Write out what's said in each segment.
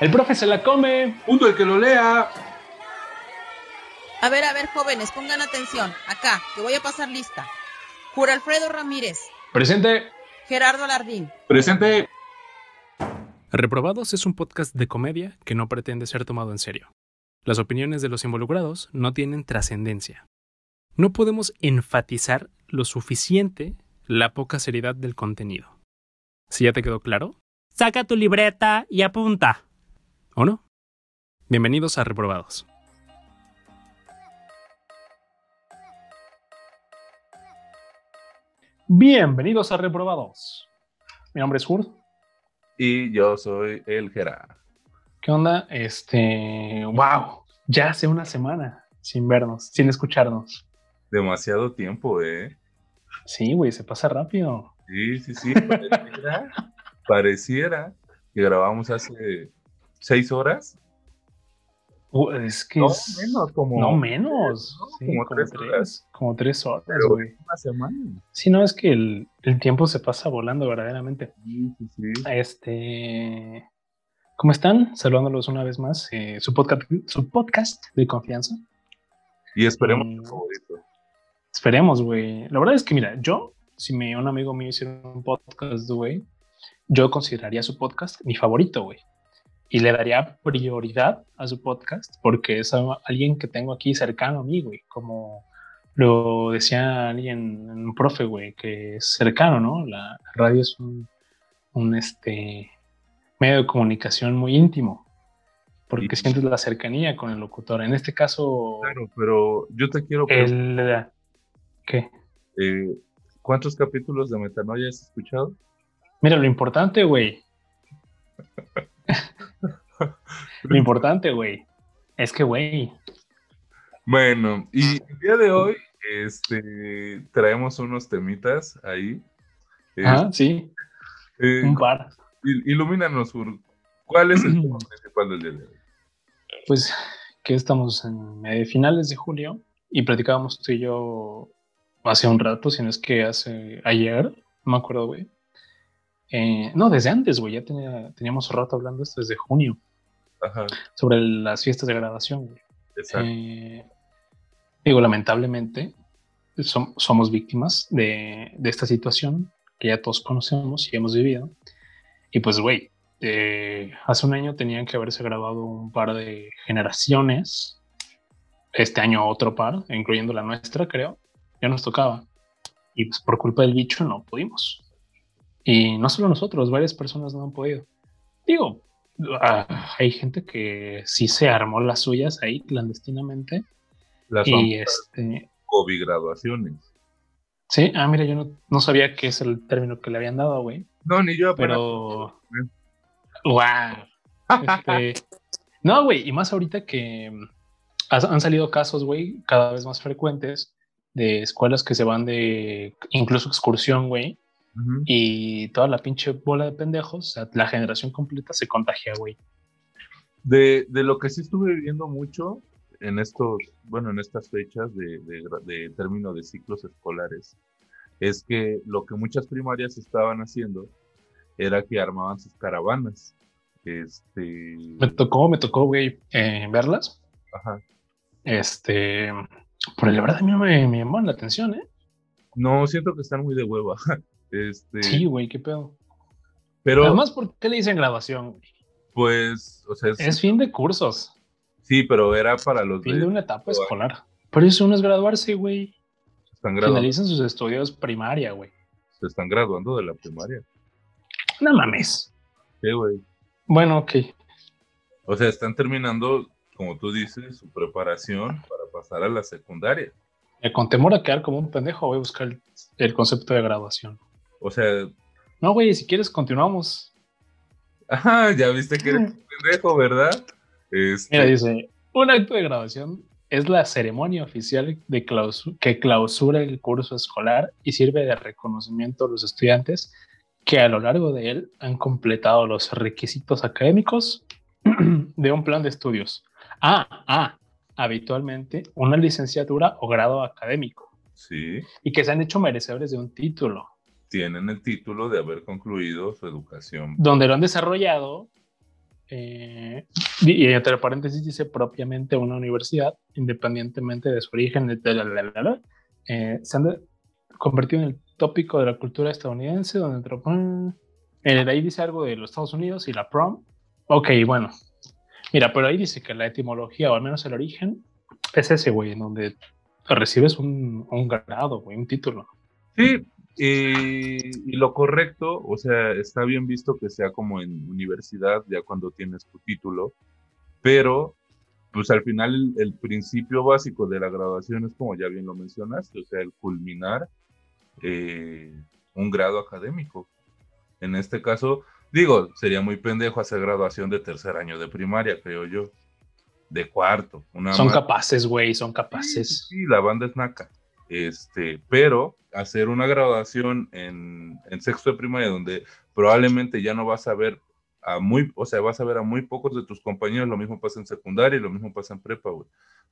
El profe se la come. Punto el que lo lea. A ver, a ver, jóvenes, pongan atención. Acá, que voy a pasar lista. Jura Alfredo Ramírez. Presente. Gerardo Alardín. Presente. Reprobados es un podcast de comedia que no pretende ser tomado en serio. Las opiniones de los involucrados no tienen trascendencia. No podemos enfatizar lo suficiente la poca seriedad del contenido. Si ya te quedó claro, saca tu libreta y apunta. ¿O no? Bienvenidos a Reprobados. Bienvenidos a Reprobados. Mi nombre es Hur. Y yo soy el Gera. ¿Qué onda? Este, wow, ya hace una semana sin vernos, sin escucharnos. Demasiado tiempo, ¿eh? Sí, güey, se pasa rápido. Sí, sí, sí. Pareciera, pareciera que grabamos hace seis horas. Uh, es que No, es- menos, como. no menos, ¿no? sí, como como, tres horas. como tres horas, Pero güey. una semana. Sí, no, es que el, el tiempo se pasa volando verdaderamente. Sí, sí, sí. Este, ¿cómo están? Saludándolos una vez más. eh, su, podcast, su podcast de confianza. Y esperemos tu favorito. Esperemos, güey. La verdad es que, mira, yo, si me, un amigo mío hiciera un podcast, güey, yo consideraría su podcast mi favorito, güey. Y le daría prioridad a su podcast porque es alguien que tengo aquí cercano a mí, güey. Como lo decía alguien, un profe, güey, que es cercano, ¿no? La radio es un, un, este, medio de comunicación muy íntimo porque Sí. sientes la cercanía con el locutor. En este caso, Claro, pero yo te quiero el... ¿Qué? eh, ¿cuántos capítulos de Metanoia has escuchado? Mira, lo importante, güey. lo importante, güey. Es que, güey. Bueno, y el día de hoy este, traemos unos temitas ahí. Eh, Ah, sí, eh, un par. il- ilumínanos, Ur. ¿Cuál es el tema principal del día de hoy? Pues que estamos en de finales de julio y platicábamos tú y yo hace un rato, si no es que hace ayer, no me acuerdo, güey. Eh, no, desde antes, güey, ya tenía- teníamos rato hablando esto desde junio, Ajá, sobre las fiestas de graduación, güey. exacto. Eh, digo, lamentablemente, som- somos víctimas de, de esta situación que ya todos conocemos y hemos vivido. Y pues, güey, eh, hace un año tenían que haberse grabado un par de generaciones. Este año otro par, incluyendo la nuestra, creo. Ya nos tocaba. Y pues por culpa del bicho no pudimos. Y no solo nosotros, varias personas no han podido. Digo, ah, hay gente que sí se armó las suyas ahí clandestinamente. Las Y este, COVID graduaciones. sí, ah, mira, yo no, no sabía que es el término que le habían dado, güey. No, ni yo. Pero, wow. Este, no, güey, y más ahorita que mm, han salido casos, güey, cada vez más frecuentes de escuelas que se van de incluso excursión, güey, Y toda la pinche bola de pendejos, o sea, la generación completa se contagia, güey. De, de lo que sí estuve viviendo mucho en estos, bueno, en estas fechas de, de, término de ciclos escolares, es que lo que muchas primarias estaban haciendo era que armaban sus caravanas. Este, Me tocó, me tocó, güey, eh, verlas. ajá. Este, pero la verdad a mí me, me llamó la atención, ¿eh? No, siento que están muy de hueva. Este, Sí, güey, qué pedo. pero Además, ¿por qué le dicen grabación? güey? pues, o sea, sí, Es fin de cursos, sí, pero era para los fin de, de una etapa escolar. Por eso no es graduarse, güey. se están graduando, Finalizan sus estudios primaria, güey. se están graduando de la primaria. No mames. Sí, güey. Bueno, ok. O sea, están terminando, como tú dices, su preparación para pasar a la secundaria. Eh, Con temor a quedar como un pendejo, voy a buscar el, el concepto de graduación. O sea, No, güey, si quieres continuamos. ajá, ya viste que eres un pendejo, ¿verdad? Este, Mira, dice, un acto de graduación es la ceremonia oficial de clausu- que clausura el curso escolar y sirve de reconocimiento a los estudiantes que a lo largo de él han completado los requisitos académicos de un plan de estudios. Ah, ah, habitualmente una licenciatura o grado académico Sí, y que se han hecho merecedores de un título, tienen el título de haber concluido su educación. donde lo han desarrollado eh, y entre paréntesis dice propiamente una universidad, independientemente de su origen, eh, se han convertido en el tópico de la cultura estadounidense, donde de ahí dice algo de los Estados Unidos y la prom. Ok, bueno. Mira, pero ahí dice que la etimología, o al menos el origen, es ese, güey, en donde recibes un, un grado, güey, un título. Sí, y, lo correcto, o sea, está bien visto que sea como en universidad, ya cuando tienes tu título, pero pues al final el, principio básico de la graduación es como ya bien lo mencionaste, o sea, el culminar eh, un grado académico. En este caso, digo, sería muy pendejo hacer graduación de tercer año de primaria, creo yo. De cuarto. son capaces, güey, son capaces. Sí, la banda es naca. Este, pero hacer una graduación en, en, sexto de primaria donde probablemente ya no vas a ver a muy, o sea, vas a ver a muy pocos de tus compañeros, lo mismo pasa en secundaria y lo mismo pasa en prepa, güey.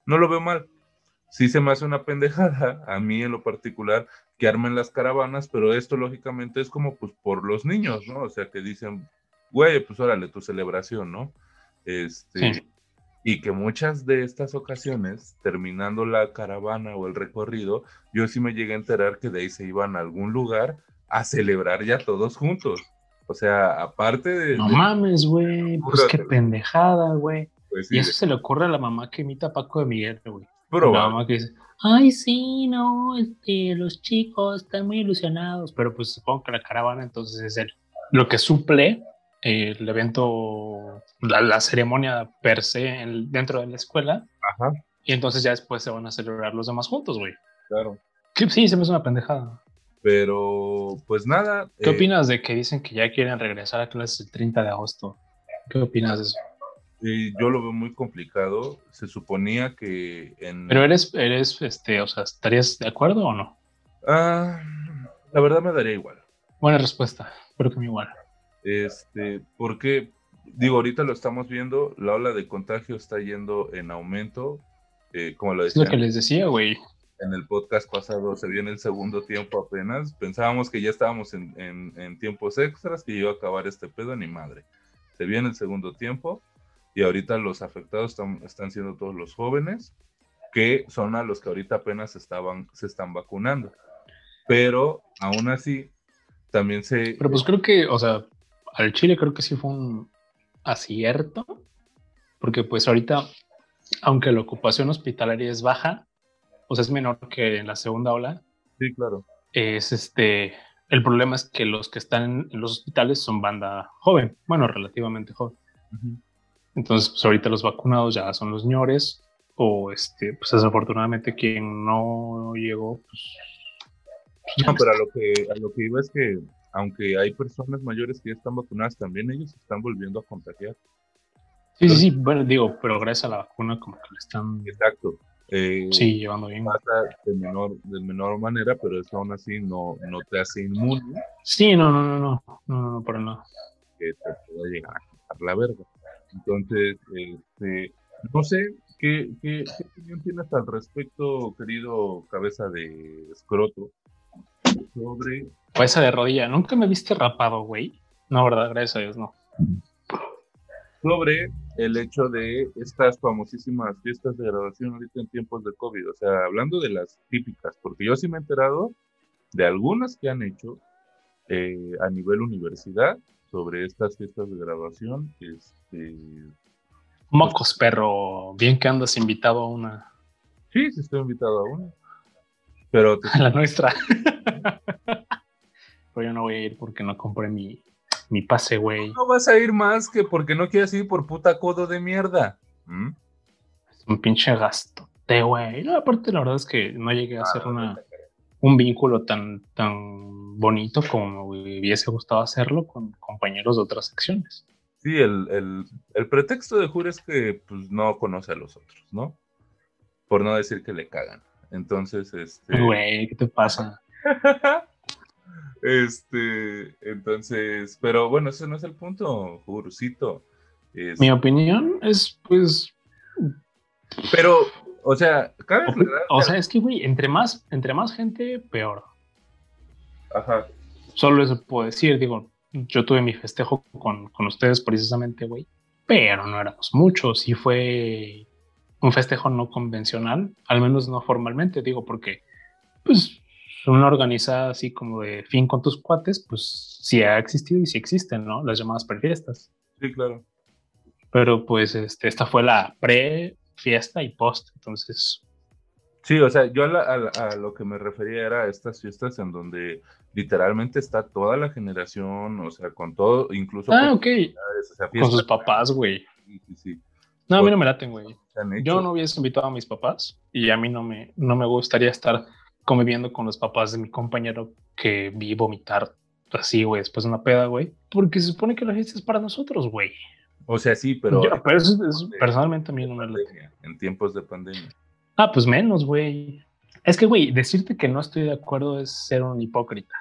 No lo veo mal. Sí se me hace una pendejada, a mí en lo particular, que armen las caravanas, pero esto lógicamente es como pues por los niños, ¿no? O sea, que dicen, güey, pues órale, tu celebración, ¿no? Este, y que muchas de estas ocasiones, terminando la caravana o el recorrido, yo sí me llegué a enterar que de ahí se iban a algún lugar a celebrar ya todos juntos. O sea, aparte de... No mames, güey, pues qué pendejada, güey. Pues y eso se le ocurre a la mamá que imita a Paco de Miguel, güey. La mamá que dice, ay, sí, no, este, los chicos están muy ilusionados, pero pues supongo que la caravana entonces es el, lo que suple el evento, la, ceremonia per se dentro de la escuela. Ajá. Y entonces ya después se van a celebrar los demás juntos, güey. Claro. sí, se me hace una pendejada. Pero, pues nada. ¿Qué eh, opinas de que dicen que ya quieren regresar a clases el 30 de agosto? ¿Qué opinas de eso? yo lo veo muy complicado. Se suponía que en. Pero eres, eres, este, o sea, ¿estarías de acuerdo o no? Ah, la verdad me daría igual. Buena respuesta. Creo que me igual. Este, porque, digo, ahorita lo estamos viendo, la ola de contagio está yendo en aumento, eh, como lo decía. Es lo que les decía, güey. En el podcast pasado se viene el segundo tiempo apenas. Pensábamos que ya estábamos en, en, tiempos extras, que iba a acabar este pedo, ni madre. Se viene el segundo tiempo y ahorita los afectados están, están siendo todos los jóvenes, que son a los que ahorita apenas estaban, se están vacunando. Pero aún así, también se... Pero pues creo que, o sea, al Chile creo que sí fue un acierto, porque pues ahorita, aunque la ocupación hospitalaria es baja, o sea, es menor que en la segunda ola. Sí, claro. Es este, el problema es que los que están en los hospitales son banda joven, bueno, relativamente joven. Entonces, pues ahorita los vacunados ya son los señores, o este, pues desafortunadamente quien no llegó, pues. pues no, pero a lo que a lo que iba es que aunque hay personas mayores que ya están vacunadas, también ellos están volviendo a contagiar. Sí, sí, sí, bueno, digo, pero gracias a la vacuna como que le están... Exacto. Eh, sí, llevando bien. Pasa de menor, de menor manera, pero eso aún así no, no te hace inmune. Sí, no, no, no, no, no, no, no, por nada. Que te pueda llegar a quitar la verga. Entonces, este, no sé, ¿qué, qué, ¿qué opinión tienes al respecto, querido cabeza de escroto, sobre esa de rodilla. Nunca me viste rapado, güey. No, verdad, gracias a Dios, no. Sobre el hecho de estas famosísimas fiestas de graduación ahorita en tiempos de COVID. O sea, hablando de las típicas, porque yo sí me he enterado de algunas que han hecho eh, a nivel universidad sobre estas fiestas de graduación. Este, Mocos, perro. Bien que andas invitado a una. Sí, sí estoy invitado a una. Pero a la nuestra. pero yo no voy a ir porque no compré mi, mi pase, güey. No vas a ir más que porque no quieres ir por puta codo de mierda. ¿Mm? Es un pinche gastote, güey. No, aparte, la verdad es que no llegué a hacer ah, una, un vínculo tan, tan bonito como me hubiese gustado hacerlo con compañeros de otras secciones. Sí, el, el, el pretexto de Jure es que pues, no conoce a los otros, ¿no? Por no decir que le cagan. Entonces, este. Güey, ¿qué te pasa? Este, entonces, pero bueno, ese no es el punto, Jurcito. Mi opinión es, pues. Pero, o sea, cabe O, sea, es que, güey, entre más, entre más gente, peor. Ajá. Solo eso puedo decir, digo, yo tuve mi festejo con, con ustedes precisamente, güey. pero no éramos muchos y fue un festejo no convencional, al menos no formalmente, digo, porque pues una organizada así como de fin con tus cuates, pues sí ha existido y sí existen, ¿no? Las llamadas prefiestas. Sí, claro. Pero pues este, esta fue la pre-fiesta y post, entonces... Sí, o sea, yo a, a, lo que me refería era a estas fiestas en donde literalmente está toda la generación, o sea, con todo, incluso... Ah, ok. con sus papás, güey. Sí, sí, sí. No, a mí no me laten, güey. Yo no hubiese invitado a mis papás y a mí no me, no me gustaría estar conviviendo con los papás de mi compañero que vi vomitar así, güey, después de una peda, güey. Porque se supone que la fiesta es para nosotros, güey. O sea, sí, pero... pero personalmente a mí no me late. En tiempos de pandemia. Ah, pues menos, güey. Es que, güey, decirte que no estoy de acuerdo es ser un hipócrita.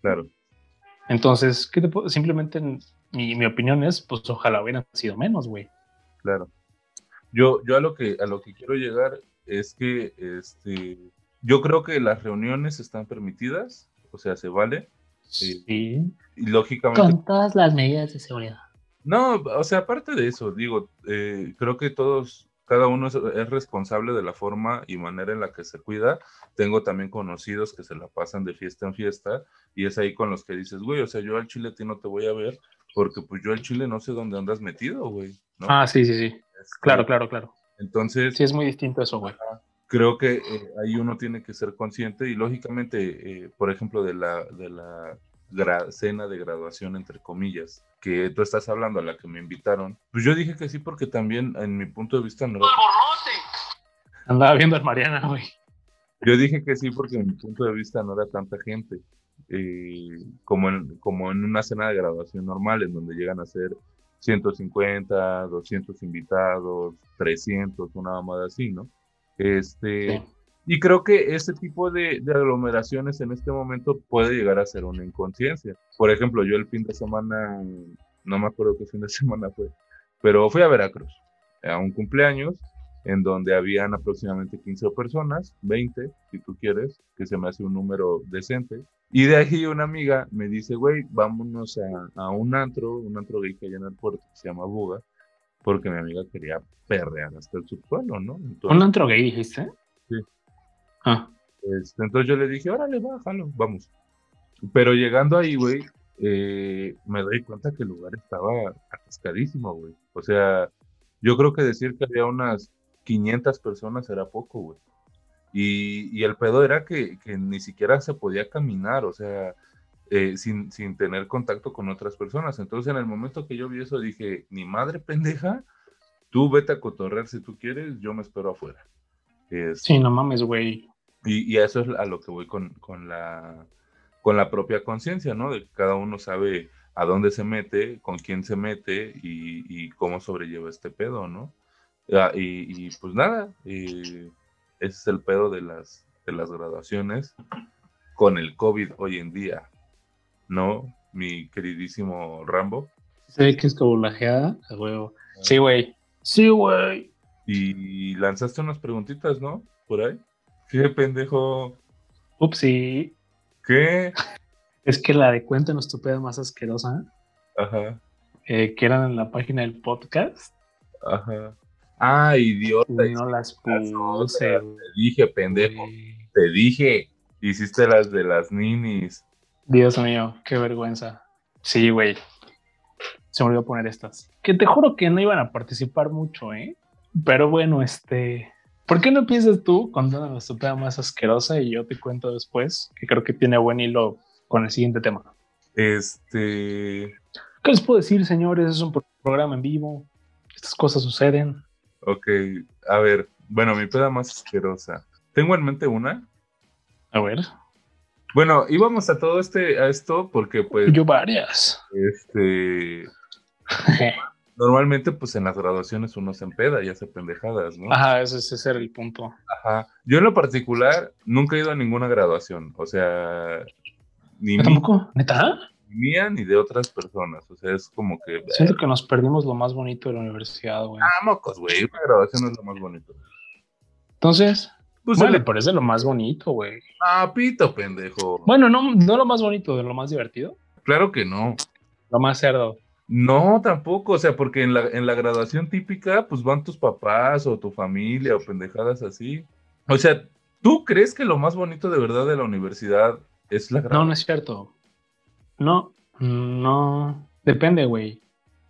Claro. Entonces, ¿qué te puedo? Simplemente mi, mi opinión es, pues ojalá hubieran sido menos, güey. Claro. Yo, yo a lo que a lo que quiero llegar es que este yo creo que las reuniones están permitidas, o sea, se vale. Eh, sí. y lógicamente. Con todas las medidas de seguridad. No, o sea, aparte de eso, digo, eh, creo que todos, cada uno es, responsable de la forma y manera en la que se cuida. Tengo también conocidos que se la pasan de fiesta en fiesta y es ahí con los que dices, güey, o sea, yo al chile a ti no te voy a ver porque pues yo al chile no sé dónde andas metido, güey. Ah, sí, sí, sí. Claro, claro, claro. Entonces. Sí, es muy distinto eso, güey. Creo que eh, ahí uno tiene que ser consciente y lógicamente, eh, por ejemplo, de la, de la cena de graduación, entre comillas, que tú estás hablando, a la que me invitaron, pues yo dije que sí porque también, en mi punto de vista, no. Andaba viendo a Mariana, güey. Yo dije que sí porque, en mi punto de vista, no era tanta gente. Eh, como, en, como en una cena de graduación normal, en donde llegan a ser 150, 200 invitados, 300, una mamada así, ¿no? Este, Y creo que ese tipo de, aglomeraciones en este momento puede llegar a ser una inconsciencia. Por ejemplo, yo el fin de semana, no me acuerdo qué fin de semana fue, pero fui a Veracruz a un cumpleaños en donde habían aproximadamente 15 personas, 20 si tú quieres, que se me hace un número decente. Y de ahí una amiga me dice, güey, vámonos a, un antro, un antro gay que hay en el puerto que se llama Buga, porque mi amiga quería perrear hasta el subsuelo, ¿no? ¿Un antro gay dijiste? Sí. Ah. Este, entonces yo le dije, órale, bájalo, vamos. Pero llegando ahí, güey, eh, me doy cuenta que el lugar estaba atascadísimo, güey. O sea, yo creo que decir que había unas 500 personas era poco, güey. Y, el pedo era que, ni siquiera se podía caminar, o sea, eh, sin, tener contacto con otras personas. Entonces, en el momento que yo vi eso, dije, ni madre pendeja, tú vete a cotorrear si tú quieres, yo me espero afuera. sí, no mames, güey. Y, eso es a lo que voy con, la, con la propia conciencia, ¿no? De que cada uno sabe a dónde se mete, con quién se mete y, cómo sobrelleva este pedo, ¿no? Ah, y, pues nada, eh, ese es el pedo de las, de las graduaciones con el COVID hoy en día, ¿no? Mi queridísimo Rambo. Sí, que es como la geada, huevo. Sí, güey. Sí, güey. Y lanzaste unas preguntitas, ¿no? Por ahí. ¿Qué pendejo? Upsi. ¿Qué? Es que la de Cuéntanos tu pedo más asquerosa. Ajá. Eh, que eran en la página del podcast. Ajá. Ah, idiota. No las puse. Te dije, pendejo. Te dije. Hiciste las de las ninis. Dios mío, qué vergüenza. Sí, güey. Se me olvidó poner estas. Que te juro que no iban a participar mucho, ¿eh? Pero bueno, este. ¿Por qué no empiezas tú contando la estupenda más asquerosa y yo te cuento después? Que creo que tiene buen hilo con el siguiente tema. Este. ¿Qué les puedo decir, señores? Es un programa en vivo. Estas cosas suceden. Ok, a ver, bueno, mi peda más asquerosa. Tengo en mente una. A ver. Bueno, íbamos a todo este, a esto porque pues. Yo varias. Este. normalmente, pues en las graduaciones uno se empeda y hace pendejadas, ¿no? Ajá, ese, ese era el punto. Ajá. Yo en lo particular nunca he ido a ninguna graduación. O sea, ni ¿Tampoco? ¿Neta? Mía ni de otras personas. O sea, es como que. Siento que nos perdimos lo más bonito de la universidad, güey. Ah, mocos, güey. Una graduación es lo más bonito. Entonces. Pues le parece lo más bonito, güey. Ah, pito, pendejo. Bueno, no, no lo más bonito, de lo más divertido. Claro que no. Lo más cerdo. No, tampoco, o sea, porque en la, en la graduación típica, pues van tus papás o tu familia o pendejadas así. O sea, ¿tú crees que lo más bonito de verdad de la universidad es la graduación? No, no es cierto. No, no. Depende, güey.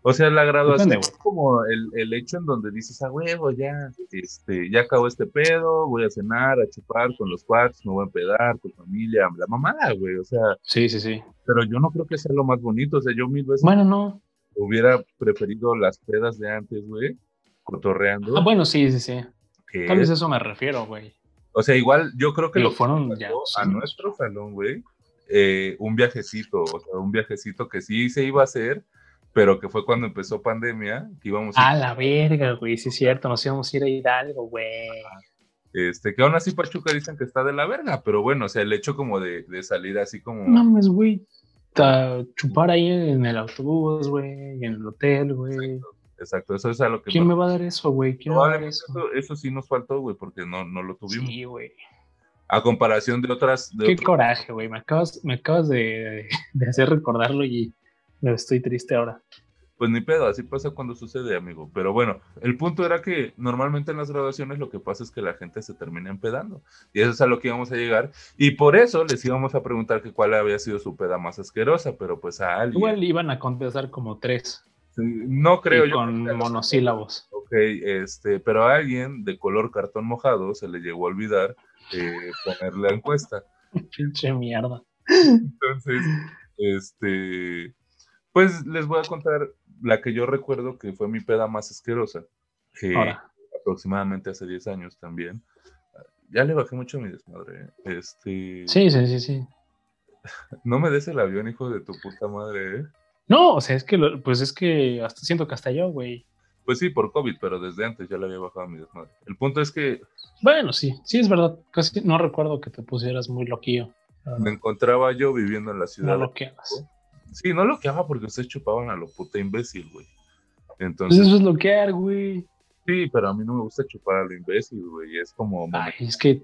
O sea, la graduación Depende, es como el, el hecho en donde dices, a huevo, ya, este, ya acabó este pedo, voy a cenar, a chupar con los cuates, me voy a empedar con familia, la mamada, güey, o sea, Sí, sí, sí. pero yo no creo que sea lo más bonito, o sea, yo mil veces Bueno, no. hubiera preferido las pedas de antes, güey, cotorreando, Ah, bueno, sí, sí, sí. que- Tal vez eso me refiero, güey. o sea, igual yo creo que lo que fueron ya a nuestro salón, güey, eh, un viajecito, o sea, un viajecito que sí se iba a hacer, pero que fue cuando empezó pandemia, que íbamos a A la verga, güey. Sí, es cierto. Nos íbamos a ir a Hidalgo, güey. Este, que aún así Pachuca dicen que está de la verga, pero bueno, o sea, el hecho como de, de salir así como... No mames, güey. Chupar ahí en el autobús, güey. En el hotel, güey. Exacto, eso es a lo que... ¿Quién me va a dar eso, güey? ¿Quién me va a dar eso? eso, eso sí nos faltó, güey, porque no, no lo tuvimos. Sí, güey. A comparación de otras... De Qué coraje, güey. Me acabas, me acabas de, de hacer recordarlo y me estoy triste ahora. Pues ni pedo, así pasa cuando sucede, amigo. Pero bueno, el punto era que normalmente en las graduaciones lo que pasa es que la gente se termina empedando. Y eso es a lo que íbamos a llegar. Y por eso les íbamos a preguntar que cuál había sido su peda más asquerosa, pero pues a alguien... Igual iban a contestar como tres. No creo y yo. con monosílabos. Ok, este, pero a alguien de color cartón mojado se le llegó a olvidar eh, poner la encuesta. Pinche mierda. Entonces, este, pues les voy a contar la que yo recuerdo que fue mi peda más asquerosa, que Ahora. aproximadamente hace 10 años también. Ya le bajé mucho a mi desmadre. ¿eh? Este, Sí, sí, sí, sí. no me des el avión, hijo de tu puta madre, ¿eh? No, o sea, es que, lo- pues es que hasta siento que hasta yo, güey. Pues sí, por COVID, pero desde antes ya le había bajado a mi desmadre. El punto es que Bueno, sí, sí es verdad. Casi no recuerdo que te pusieras muy loquillo. Me encontraba yo viviendo en la ciudad. No loqueabas. Sí, no lo que haga porque ustedes chupaban a lo puta imbécil, güey. Pues Entonces, eso es loquear, güey. sí, pero a mí no me gusta chupar a lo imbécil, güey. Es como. Ay, es que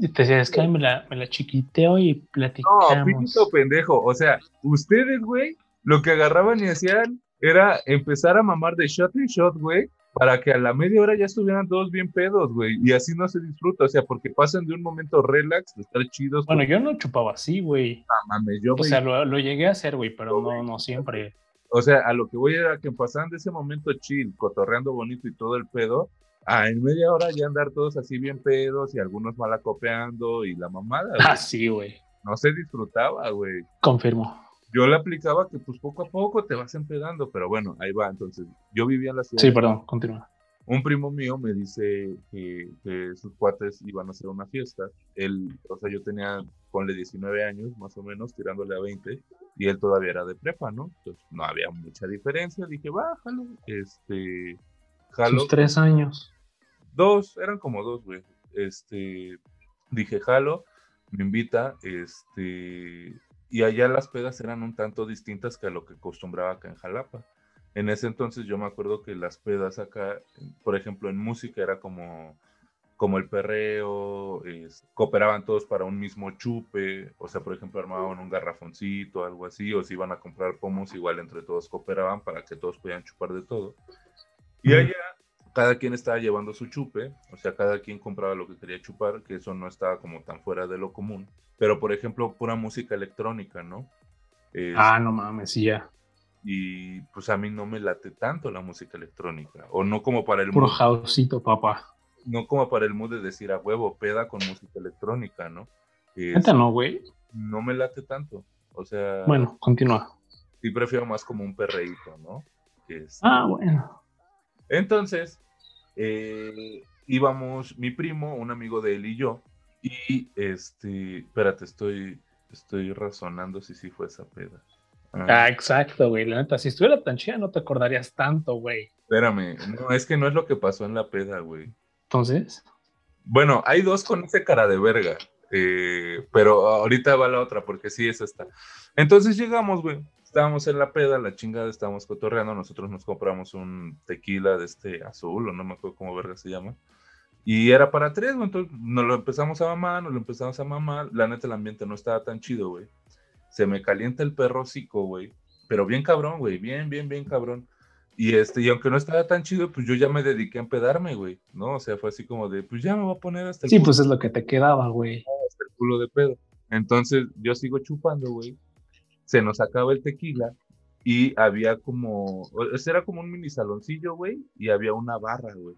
te decía, es que me la, me la chiquiteo y no, platicamos. pito pendejo. O sea, ustedes, güey, lo que agarraban y hacían era empezar a mamar de shot en shot, güey, para que a la media hora ya estuvieran todos bien pedos, güey. Y así no se disfruta, o sea, porque pasan de un momento relax, de estar chidos. Bueno, con- yo no chupaba así, güey. Ah, mames, yo, O sea, lo, lo llegué a hacer, güey, pero no, no siempre. O sea, a lo que voy era que pasaban de ese momento chill, cotorreando bonito y todo el pedo, a en media hora ya andar todos así bien pedos y algunos malacopeando y la mamada, güey. Ah, sí, güey. No se disfrutaba, güey. Confirmo. Yo le aplicaba que pues poco a poco te vas empedando, pero bueno, ahí va. Entonces, yo vivía en la ciudad. Sí, perdón, continúa. Un primo mío me dice que, que sus cuates iban a hacer una fiesta. Él, o sea, yo tenía, ponle 19 años, más o menos, tirándole a 20, y él todavía era de prepa, ¿no? Entonces, no había mucha diferencia. Dije, bájalo. Este, jalo. Sus tres años. Dos, eran como dos, güey. Este, dije, jalo, me invita, este, y allá las pedas eran un tanto distintas que a lo que acostumbraba acá en Jalapa. En ese entonces yo me acuerdo que las pedas acá, por ejemplo, en música era como, como el perreo, es- cooperaban todos para un mismo chupe, o sea, por ejemplo, armaban un garrafoncito, algo así, o si iban a comprar pomos, igual entre todos cooperaban para que todos pudieran chupar de todo. Y allá cada quien estaba llevando su chupe, o sea, cada quien compraba lo que quería chupar, que eso no estaba como tan fuera de lo común. Pero, por ejemplo, pura música electrónica, ¿no? Es- Ah, no mames, sí, ya. Y pues a mí no me late tanto la música electrónica, o no como para el Puro papá. no como para el mood de decir a huevo, peda con música electrónica, ¿no? Es- no, güey. no me late tanto, o sea, Bueno, continúa. sí prefiero más como un perreíto, ¿no? Es- Ah, bueno. Entonces, eh, íbamos mi primo, un amigo de él y yo, y este, espérate, estoy, estoy razonando si sí fue esa peda. Ah, Ah, exacto, güey. La neta, si estuviera tan chida, no te acordarías tanto, güey. espérame, no, es que no es lo que pasó en la peda, güey. Entonces, Bueno, hay dos con ese cara de verga, eh, pero ahorita va la otra, porque sí es esta. Entonces llegamos, güey. Estábamos en la peda, la chingada, estábamos cotorreando. Nosotros nos compramos un tequila de este azul, o no me acuerdo cómo verga se llama. Y era para tres, güey. Entonces nos lo empezamos a mamar, nos lo empezamos a mamar. La neta, el ambiente no estaba tan chido, güey. Se me calienta el perro hocico, güey. pero bien cabrón, güey, bien, bien, bien cabrón. Y este, y aunque no estaba tan chido, pues yo ya me dediqué a empedarme, güey, ¿no? O sea, fue así como de, pues ya me voy a poner hasta el Sí, pues es lo que te quedaba, güey. Hasta el culo de pedo. Entonces, yo sigo chupando, güey. Se nos acaba el tequila y había como, ese era como un mini saloncillo, güey, y había una barra, güey,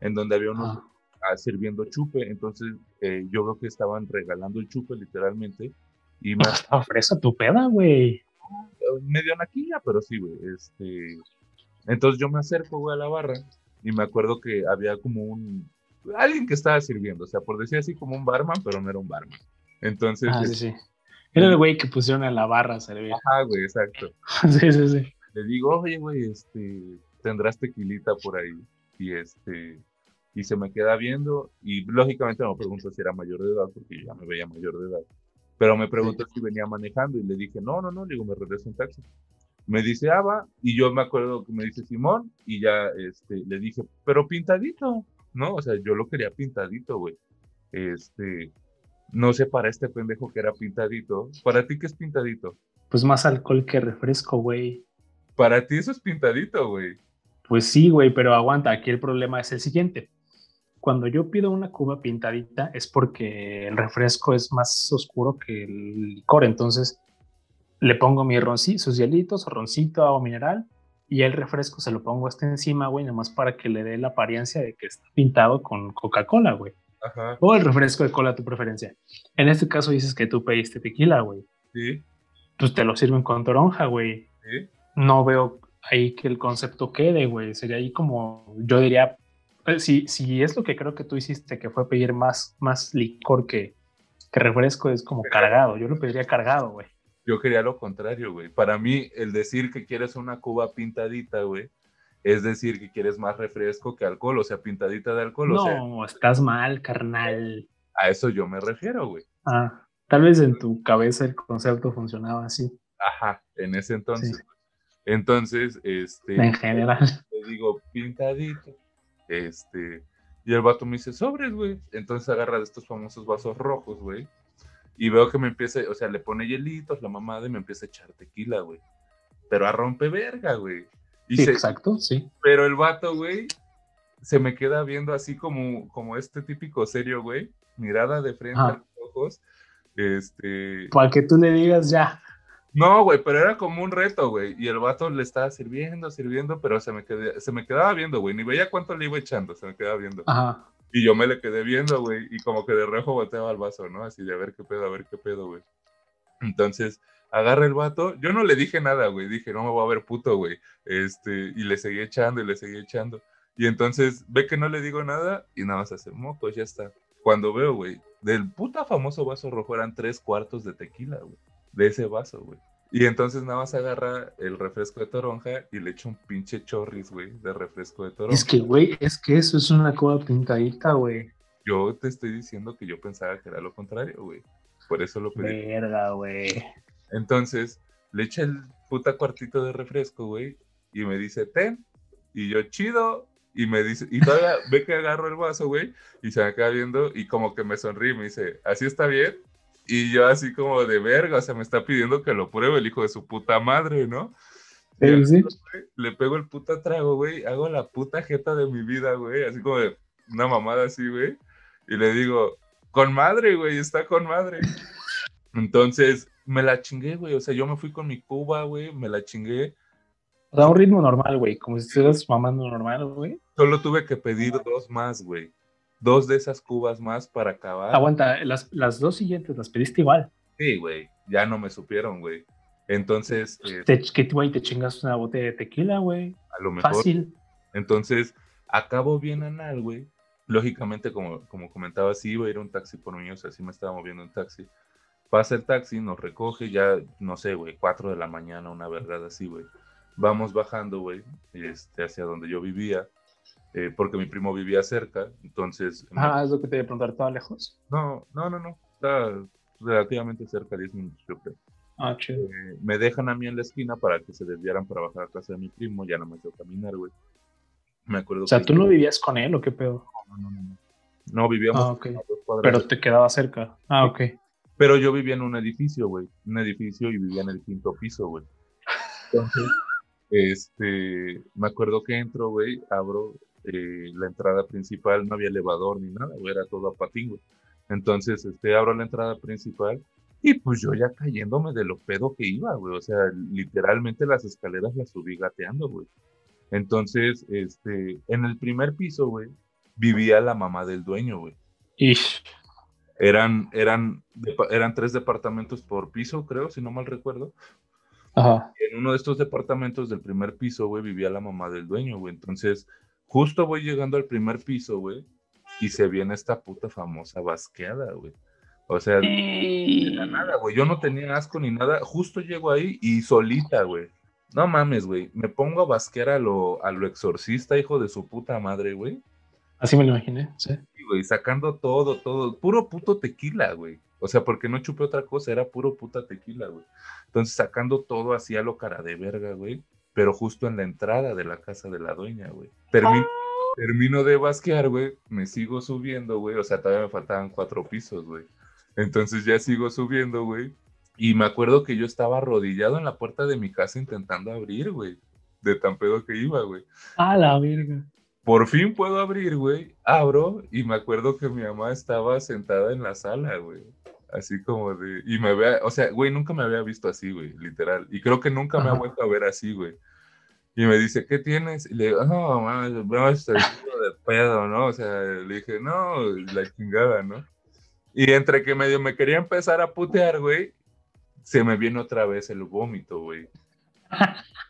en donde había unos ah. sirviendo chupe. Entonces, eh, yo veo que estaban regalando el chupe, literalmente. Y me... Ofrece tu peda, güey. Medio naquilla, pero sí, güey. Este, entonces yo me acerco, güey, a la barra y me acuerdo que había como un, alguien que estaba sirviendo, o sea, por decir así como un barman, pero no era un barman. Entonces... Ah, sí, sí. Era el güey que pusieron en la barra a servir. Ajá, güey, exacto. sí, sí, sí. Le digo, oye, güey, este, tendrás tequilita por ahí. Y este, y se me queda viendo y lógicamente me pregunto si era mayor de edad porque ya me veía mayor de edad. Pero me preguntó si venía manejando y le dije, no, no, no, le digo, me regreso en taxi me dice Ava, y yo me acuerdo que me dice Simón, y ya este, le dije, pero pintadito, ¿no? O sea, yo lo quería pintadito, güey. Este, no sé para este pendejo que era pintadito. ¿Para ti qué es pintadito? Pues más alcohol que refresco, güey. Para ti eso es pintadito, güey. Pues sí, güey, pero aguanta, aquí el problema es el siguiente. Cuando yo pido una cuba pintadita es porque el refresco es más oscuro que el licor, entonces le pongo mi roncito, sus hielitos, roncito, agua mineral, y el refresco se lo pongo este encima, güey, nomás para que le dé la apariencia de que está pintado con Coca-Cola, güey. O el refresco de cola a tu preferencia. En este caso dices que tú pediste tequila, güey. Sí. Pues te lo sirven con toronja, güey. Sí. No veo ahí que el concepto quede, güey. Sería ahí como, yo diría, eh, si, si es lo que creo que tú hiciste, que fue pedir más, más licor que, que refresco, es como cargado. Yo lo pediría cargado, güey. Yo quería lo contrario, güey. Para mí, el decir que quieres una cuba pintadita, güey, es decir que quieres más refresco que alcohol, o sea, pintadita de alcohol. No, estás mal, carnal. A eso yo me refiero, güey. Ah, tal vez en tu cabeza el concepto funcionaba así. Ajá, en ese entonces. Entonces, este. En general. Le digo, pintadito. Este. Y el vato me dice, sobres, güey. Entonces agarra de estos famosos vasos rojos, güey. Y veo que me empieza, o sea, le pone hielitos la mamada y me empieza a echar tequila, güey. Pero a rompe verga, güey. Sí, exacto, sí. Pero el vato, güey, se me queda viendo así como, como este típico serio, güey. Mirada de frente a los ojos. Este. Para que tú le digas ya. No, güey, pero era como un reto, güey. Y el vato le estaba sirviendo, sirviendo, pero se me, se me quedaba viendo, güey. Ni veía cuánto le iba echando, se me quedaba viendo. Ajá. Y yo me le quedé viendo, güey, y como que de reojo volteaba al vaso, ¿no? Así de a ver qué pedo, a ver qué pedo, güey. Entonces, agarra el vato. Yo no le dije nada, güey. Dije, no me voy a ver puto, güey. Este, y le seguí echando y le seguí echando. Y entonces ve que no le digo nada y nada más hace, moco, ya está. Cuando veo, güey, del puta famoso vaso rojo eran tres cuartos de tequila, güey. De ese vaso, güey. Y entonces nada más agarra el refresco de toronja y le echa un pinche chorris, güey, de refresco de toronja. Es que, güey, es que eso es una coba pintadita, güey. Yo te estoy diciendo que yo pensaba que era lo contrario, güey. Por eso lo pedí. Verga, güey. Entonces, le echa el puta cuartito de refresco, güey, y me dice, ten. Y yo, chido. Y me dice, y todavía ve que agarro el vaso, güey, y se me queda viendo y como que me sonríe me dice, ¿así está bien? Y yo así como de verga, o sea, me está pidiendo que lo pruebe el hijo de su puta madre, ¿no? Le pego el puta trago, güey, hago la puta jeta de mi vida, güey, así como de una mamada así, güey. Y le digo, con madre, güey, está con madre. Entonces, me la chingué, güey, o sea, yo me fui con mi cuba, güey, me la chingué. Da un ritmo normal, güey, como si estuvieras mamando normal, güey. Solo tuve que pedir dos más, güey dos de esas cubas más para acabar. Aguanta, las, las dos siguientes las pediste igual. Sí, güey, ya no me supieron, güey. Entonces. Eh, te, ¿Qué, güey? Te chingas una botella de tequila, güey. A lo mejor. Fácil. Entonces, acabo bien anal, güey. Lógicamente, como, como comentaba, sí iba a ir un taxi por mí, o sea, sí me estaba moviendo un taxi. Pasa el taxi, nos recoge ya, no sé, güey, cuatro de la mañana, una verdad así, güey. Vamos bajando, güey, este, hacia donde yo vivía. Eh, porque mi primo vivía cerca, entonces... Ah, es lo que te iba a preguntar, ¿estaba lejos? No, no, no, no, está relativamente cerca, 10 minutos yo creo. Ah, chido. Eh, me dejan a mí en la esquina para que se desviaran para bajar a casa de mi primo, ya no me tengo caminar, güey. Me acuerdo. O sea, ¿tú no vivías con él o qué pedo? No, no, no. No, no vivíamos ah, okay. Pero te quedaba cerca. Ah, ok. Pero yo vivía en un edificio, güey. Un edificio y vivía en el quinto piso, güey. Entonces, este, me acuerdo que entro, güey, abro eh, la entrada principal, no había elevador ni nada, güey, era todo a patín, Entonces, este, abro la entrada principal y pues yo ya cayéndome de lo pedo que iba, güey. O sea, literalmente las escaleras las subí gateando, güey. Entonces, este, en el primer piso, güey, vivía la mamá del dueño, güey. Eran, eran, eran tres departamentos por piso, creo, si no mal recuerdo. Ajá. en uno de estos departamentos del primer piso, güey, vivía la mamá del dueño, güey. Entonces, justo voy llegando al primer piso, güey, y se viene esta puta famosa basqueada, güey. O sea, nada, güey. Yo no tenía asco ni nada. Justo llego ahí y solita, güey. No mames, güey. Me pongo a basquear a lo, a lo exorcista, hijo de su puta madre, güey. Así me lo imaginé, sí. Güey, sacando todo, todo. Puro puto tequila, güey. O sea, porque no chupé otra cosa, era puro puta tequila, güey. Entonces, sacando todo así a lo cara de verga, güey. Pero justo en la entrada de la casa de la dueña, güey. Termino, ah. termino de basquear, güey. Me sigo subiendo, güey. O sea, todavía me faltaban cuatro pisos, güey. Entonces ya sigo subiendo, güey. Y me acuerdo que yo estaba arrodillado en la puerta de mi casa intentando abrir, güey. De tan pedo que iba, güey. A la verga. Por fin puedo abrir, güey. Abro y me acuerdo que mi mamá estaba sentada en la sala, güey. Así como de. Y me vea, o sea, güey, nunca me había visto así, güey, literal. Y creo que nunca me ha vuelto a ver así, güey. Y me dice, ¿qué tienes? Y le digo, no, mamá, veo este de pedo, ¿no? O sea, le dije, no, la chingada, ¿no? Y entre que medio me quería empezar a putear, güey, se me viene otra vez el vómito, güey.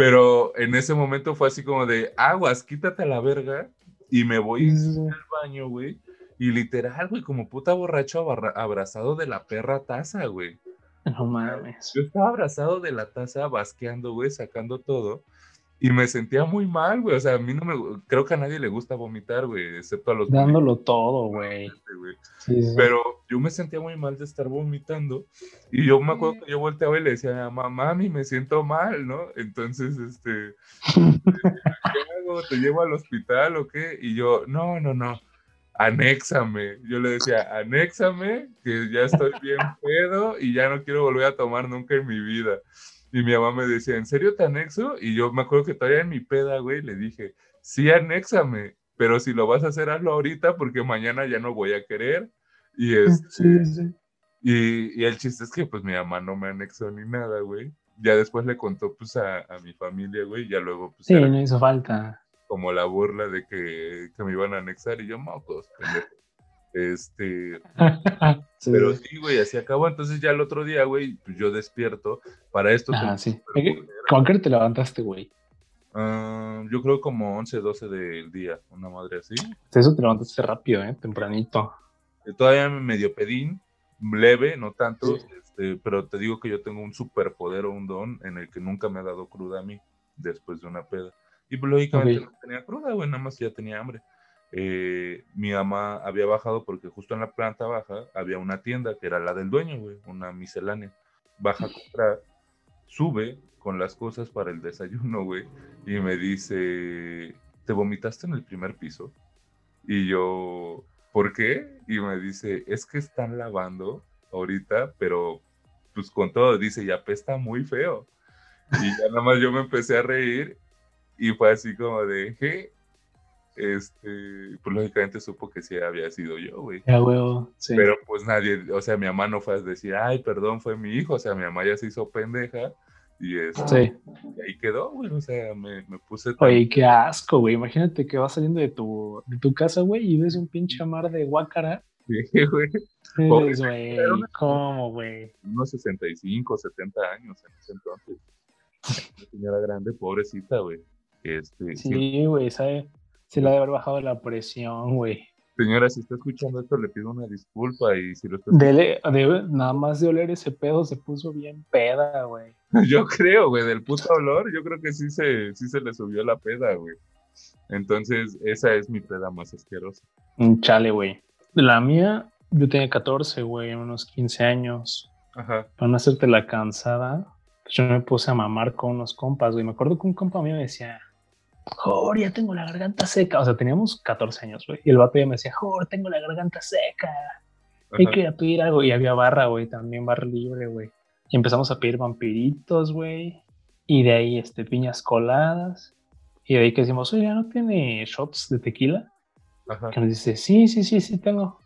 Pero en ese momento fue así como de, aguas, quítate a la verga. Y me voy al baño, güey. Y literal, güey, como puta borracho abrazado de la perra taza, güey. No mames. Yo estaba abrazado de la taza, basqueando, güey, sacando todo. Y me sentía muy mal, güey. O sea, a mí no me. Creo que a nadie le gusta vomitar, güey, excepto a los. Dándolo todo, güey. Pero yo me sentía muy mal de estar vomitando. Y yo me acuerdo que yo volteaba y le decía, mamá, mami, me siento mal, ¿no? Entonces, este. ¿Qué hago? ¿Te llevo al hospital o qué? Y yo, no, no, no. Anéxame. Yo le decía, anéxame, que ya estoy bien pedo y ya no quiero volver a tomar nunca en mi vida. Y mi mamá me decía, ¿en serio te anexo? Y yo me acuerdo que todavía en mi peda, güey, le dije, sí, anéxame, pero si lo vas a hacer, hazlo ahorita porque mañana ya no voy a querer. Y, es, este, Y, el chiste es que pues mi mamá no me anexó ni nada, güey. Ya después le contó pues a, mi familia, güey, ya luego pues... Sí, no hizo falta. Como la burla de que, que me iban a anexar y yo, mocos, pendejo. Este, pero sí, güey, así acabó. Entonces ya el otro día, güey, pues yo despierto. Para esto. Ah, sí. ¿Con qué te levantaste, güey? Ah, yo creo como 11, 12 del día, una madre así. Eso te levantaste rápido, ¿eh? Tempranito. Eh, todavía me medio pedín, leve, no tanto, este, pero te digo que yo tengo un superpoder o un don en el que nunca me ha dado cruda a mí después de una peda. Y pues, lógicamente no tenía cruda, güey, nada más ya tenía hambre. Eh, mi mamá había bajado porque justo en la planta baja había una tienda que era la del dueño, güey, una miscelánea. Baja a comprar, sube con las cosas para el desayuno, güey, y me dice, ¿te vomitaste en el primer piso? Y yo, ¿por qué? Y me dice, es que están lavando ahorita, pero pues con todo, dice, ya apesta muy feo. Y ya nada más yo me empecé a reír y fue así como de. Este, pues lógicamente supo que sí había sido yo, güey. Ya, huevo, sí. Pero pues nadie, o sea, mi mamá no fue a decir, ay, perdón, fue mi hijo, o sea, mi mamá ya se hizo pendeja y, eso, sí. y ahí quedó, güey, o sea, me, me puse... Oye, qué asco, güey, imagínate que vas saliendo de tu, de tu casa, güey, y ves un pinche mar de guácara. Sí, güey. güey, ¿cómo, güey? Unos 65, 70 años en ese entonces. Una señora grande, pobrecita, güey. Este, sí, güey, ¿sabes? Se le debe haber bajado la presión, güey. Señora, si está escuchando esto, le pido una disculpa y si lo está Dele, nada más de oler ese pedo se puso bien peda, güey. Yo creo, güey, del puto olor, yo creo que sí se, sí se le subió la peda, güey. Entonces, esa es mi peda más asquerosa. Un chale, güey. La mía, yo tenía 14, güey, unos 15 años. Ajá. Para no hacerte la cansada, pues yo me puse a mamar con unos compas, güey. Me acuerdo que un compa mío me decía, Jor, ya tengo la garganta seca. O sea, teníamos 14 años, güey. Y el vato ya me decía, Jor, tengo la garganta seca. Hay que pedir algo. Y había barra, güey, también barra libre, güey. Y empezamos a pedir vampiritos, güey. Y de ahí, este, piñas coladas. Y de ahí que decimos, oye, ¿no tiene shots de tequila? Ajá. Que nos dice, sí, sí, sí, sí, tengo.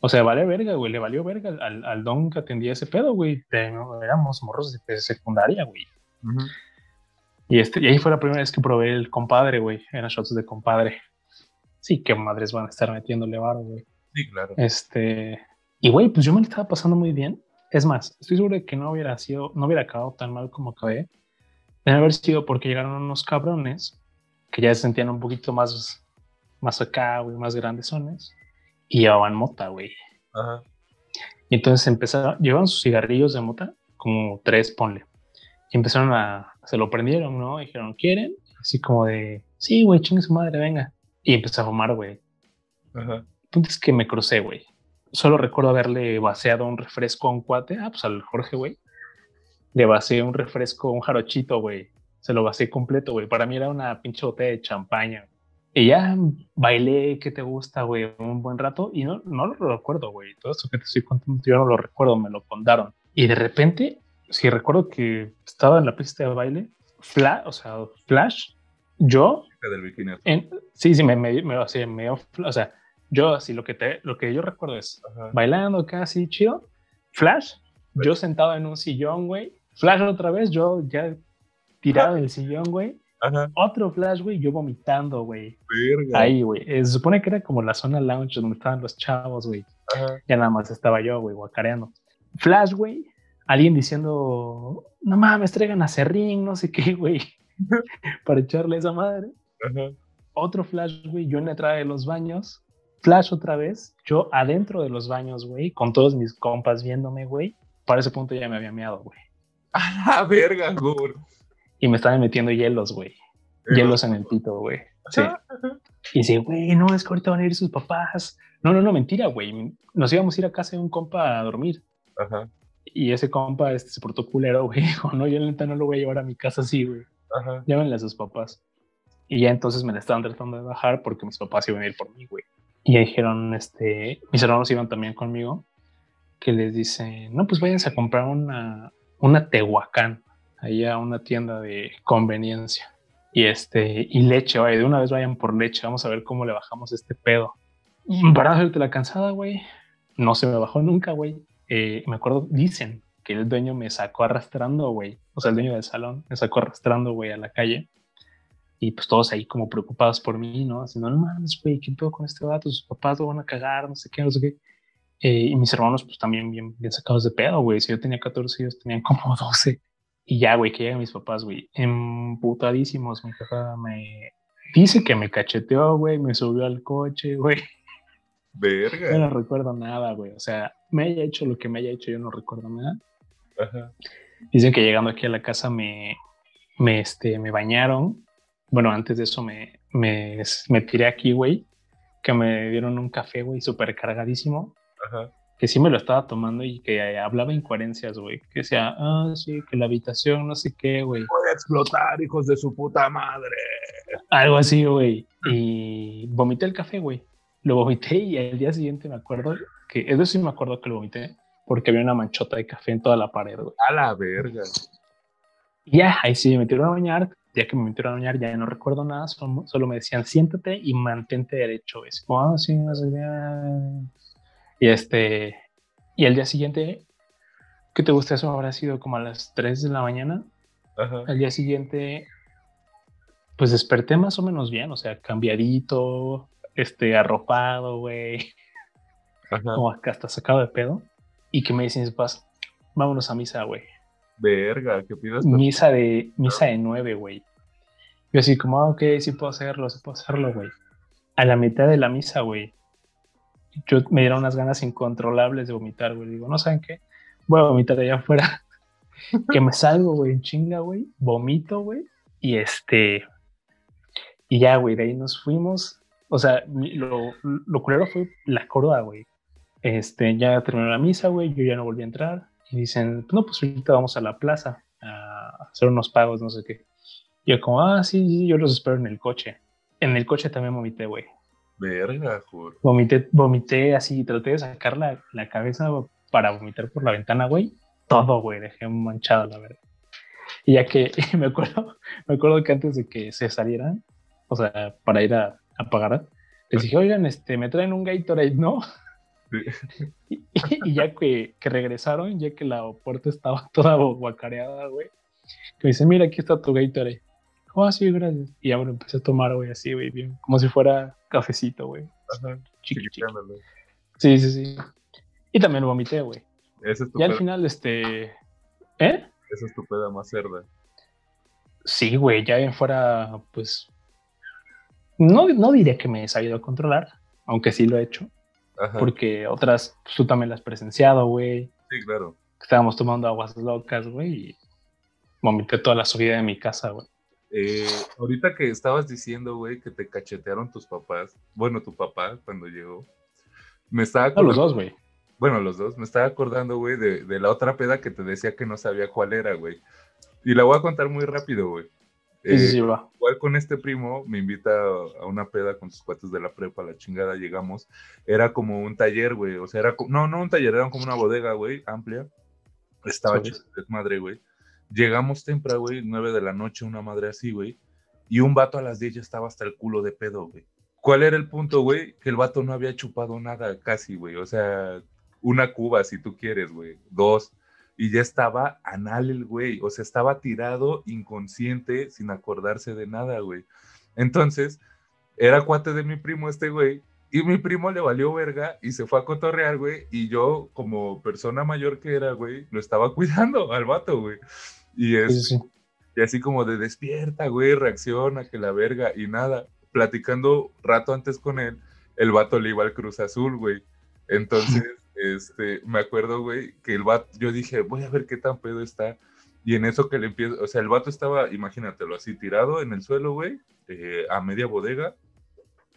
O sea, vale verga, güey. Le valió verga al, al don que atendía ese pedo, güey. Éramos morros de, secundaria, güey. Ujú. Y, este, y ahí fue la primera vez que probé el compadre, güey. Eran shots de compadre. Sí, qué madres van a estar metiéndole varo, güey. Sí, claro. Este. Y güey, pues yo me lo estaba pasando muy bien. Es más, estoy seguro de que no hubiera sido, no hubiera acabado tan mal como acabé. Debe haber sido porque llegaron unos cabrones que ya se sentían un poquito más, más acá, güey, más grandesones. Y llevaban mota, güey. Ajá. Y entonces empezaron, llevaban sus cigarrillos de mota, como tres, ponle. Y empezaron a, se lo prendieron, ¿no? Dijeron, ¿quieren? Así como de, sí, güey, chingue su madre, venga. Y empezó a fumar, güey. Ajá. El punto es que me crucé, güey. Solo recuerdo haberle vaciado un refresco a un cuate, ah, pues al Jorge, güey. Le vacié un refresco, un jarochito, güey. Se lo vacié completo, güey. Para mí era una pinche botella de champaña. Y ya bailé, ¿qué te gusta, güey? Un buen rato. Y no, no lo recuerdo, güey. Todo esto que te estoy contando, yo no lo recuerdo, me lo contaron. Y de repente, sí recuerdo que estaba en la pista de baile, flash, o sea, flash, yo del en- sí, sí, me, me, me, así, me- o sea, yo así lo que te, lo que yo recuerdo es Ajá. bailando casi chido, flash, yo sentado en un sillón, güey, flash otra vez, yo ya tirado en el sillón, güey, Ajá. otro flash, güey, yo vomitando, güey, Verga. ahí, güey, Eh, se supone que era como la zona lounge donde estaban los chavos, güey, Ajá. ya nada más estaba yo, güey, guacareando. Flash, güey, alguien diciendo, no mames, traigan a Serrín, no sé qué, güey, para echarle esa madre Ajá. otro flash, güey, yo en la entrada de los baños, flash otra vez, yo adentro de los baños, güey, con todos mis compas viéndome, güey. Para ese punto ya me había meado, güey. A la verga, güey. Y me estaban metiendo hielos, güey. Hielos en el pito, güey. Sí. Y dice, güey, no, es que ahorita van a ir sus papás. No, no, no, mentira, güey. Nos íbamos a ir a casa de un compa a dormir. Ajá. Y ese compa este, se portó culero, güey. Dijo, no, yo neta no lo voy a llevar a mi casa así, güey. Ajá. llámenle a sus papás. Y ya entonces me la estaban tratando de bajar porque mis papás iban a ir por mí, güey. Y ya dijeron, este, mis hermanos iban también conmigo, que les dicen, no, pues váyanse a comprar una, una Tehuacán, ahí a una tienda de conveniencia. Y este, y leche, vaya, de una vez vayan por leche, vamos a ver cómo le bajamos este pedo. Para hacerte la cansada, güey, no se me bajó nunca, güey. Eh, me acuerdo, dicen que el dueño me sacó arrastrando, güey. O sea, el dueño del salón me sacó arrastrando, güey, a la calle. Y pues todos ahí como preocupados por mí, ¿no? Haciendo, no mames, güey, ¿qué pedo con este vato? Sus papás lo van a cagar, no sé qué, no sé qué. Eh, y mis hermanos, pues también bien, bien sacados de pedo, güey. Si yo tenía 14, ellos tenían como 12. Y ya, güey, que llegan mis papás, güey, emputadísimos. Mi jefa me dice que me cacheteó, güey, me subió al coche, güey. Yo Verga. no recuerdo nada, güey. O sea, me haya hecho lo que me haya hecho, yo no recuerdo nada. Ajá. Dicen que llegando aquí a la casa me, me, este, me bañaron. Bueno, antes de eso me, me, me tiré aquí, güey. Que me dieron un café, güey, súper cargadísimo. Ajá. Que sí me lo estaba tomando y que hablaba incoherencias, güey. Que decía, ah, sí, que la habitación, no sé qué, güey. Voy a explotar, hijos de su puta madre. Algo así, güey. Y vomité el café, güey. Lo vomité y al día siguiente me acuerdo que, eso sí me acuerdo que lo vomité, porque había una manchota de café en toda la pared, güey. A la verga. Y ya, ahí sí me metieron a bañar. Ya que me metieron a bañar, ya no recuerdo nada. Solo, solo me decían, siéntate y mantente derecho. güey. "Ah, sí, no sé qué". Y este, y al día siguiente, ¿qué te gusta? Eso habrá sido como a las 3 de la mañana. Ajá. Al día siguiente, pues desperté más o menos bien, o sea, cambiadito, este, arropado, güey, como acá hasta sacado de pedo. Y que me dicen mis papás, vámonos a misa, güey. Verga, que pidas Misa de, misa de nueve, güey. Yo así como, ah, ok, sí puedo hacerlo, sí puedo hacerlo, güey. A la mitad de la misa, güey, yo me dieron unas ganas incontrolables de vomitar, güey. Digo, no saben qué, voy a vomitar allá afuera. que me salgo, güey, en chinga, güey. Vomito, güey. Y este, y ya, güey, de ahí nos fuimos. O sea, lo, lo culero fue la coroa, güey. Este, ya terminó la misa, güey, yo ya no volví a entrar. Y dicen, no, pues ahorita vamos a la plaza a hacer unos pagos, no sé qué. Y yo como, ah, sí, sí, yo los espero en el coche. En el coche también vomité, güey. Verga, juro. Vomité, vomité así, traté de sacar la, la cabeza para vomitar por la ventana, güey. todo, güey, dejé manchado, la verdad. Y ya que me acuerdo, me acuerdo que antes de que se salieran, o sea, para ir a, a pagar, les dije, oigan, este, me traen un Gatorade, ¿no? Y, y, ya que, que, regresaron, ya que la puerta estaba toda guacareada, güey, que me dice, mira, aquí está tu Gatorade. Oh, sí, gracias. Y ahora empecé a tomar, güey, así, güey, bien, como si fuera cafecito, güey. Chiqui, Sí, sí, sí. Y también lo vomité, güey. Y al final, este. ¿Eh? Esa es tu peda más cerda. Sí, güey, ya bien fuera, pues. No, no diré que me he sabido controlar, aunque sí lo he hecho. Porque otras, pues, tú también las has presenciado, güey. Sí, claro. Estábamos tomando aguas locas, güey, y vomité toda la subida de mi casa, güey. Eh, ahorita que estabas diciendo, güey, que te cachetearon tus papás, bueno, tu papá cuando llegó, me estaba acordando. los dos, güey. Bueno, los dos. Me estaba acordando, güey, de, de, la otra peda que te decía que no sabía cuál era, güey. Y la voy a contar muy rápido, güey. Sí, sí, eh, va. Igual con este primo, me invita a una peda con sus cuates de la prepa, la chingada, llegamos. Era como un taller, güey. O sea, era. No, no un taller, era como una bodega, güey, amplia. Estaba hecho de madre, güey. Llegamos temprano, güey, nueve de la noche, una madre así, güey. Y un vato a las diez ya estaba hasta el culo de pedo, güey. ¿Cuál era el punto, güey? Que el vato no había chupado nada casi, güey. O sea, una cuba si tú quieres, güey. Dos. Y ya estaba anal el güey. O sea, estaba tirado, inconsciente, sin acordarse de nada, güey. Entonces, era cuate de mi primo este güey. Y mi primo le valió verga y se fue a cotorrear, güey. Y yo, como persona mayor que era, güey, lo estaba cuidando al vato, güey. Y es. Y así como de despierta, güey, reacciona, que la verga, y nada platicando rato antes con él, el vato le iba al Cruz Azul, güey. Entonces, este, me acuerdo, güey, que el vato, yo dije, voy a ver qué tan pedo está. Y en eso que le empiezo, o sea, el vato estaba, imagínatelo así, tirado en el suelo, güey, eh, a media bodega.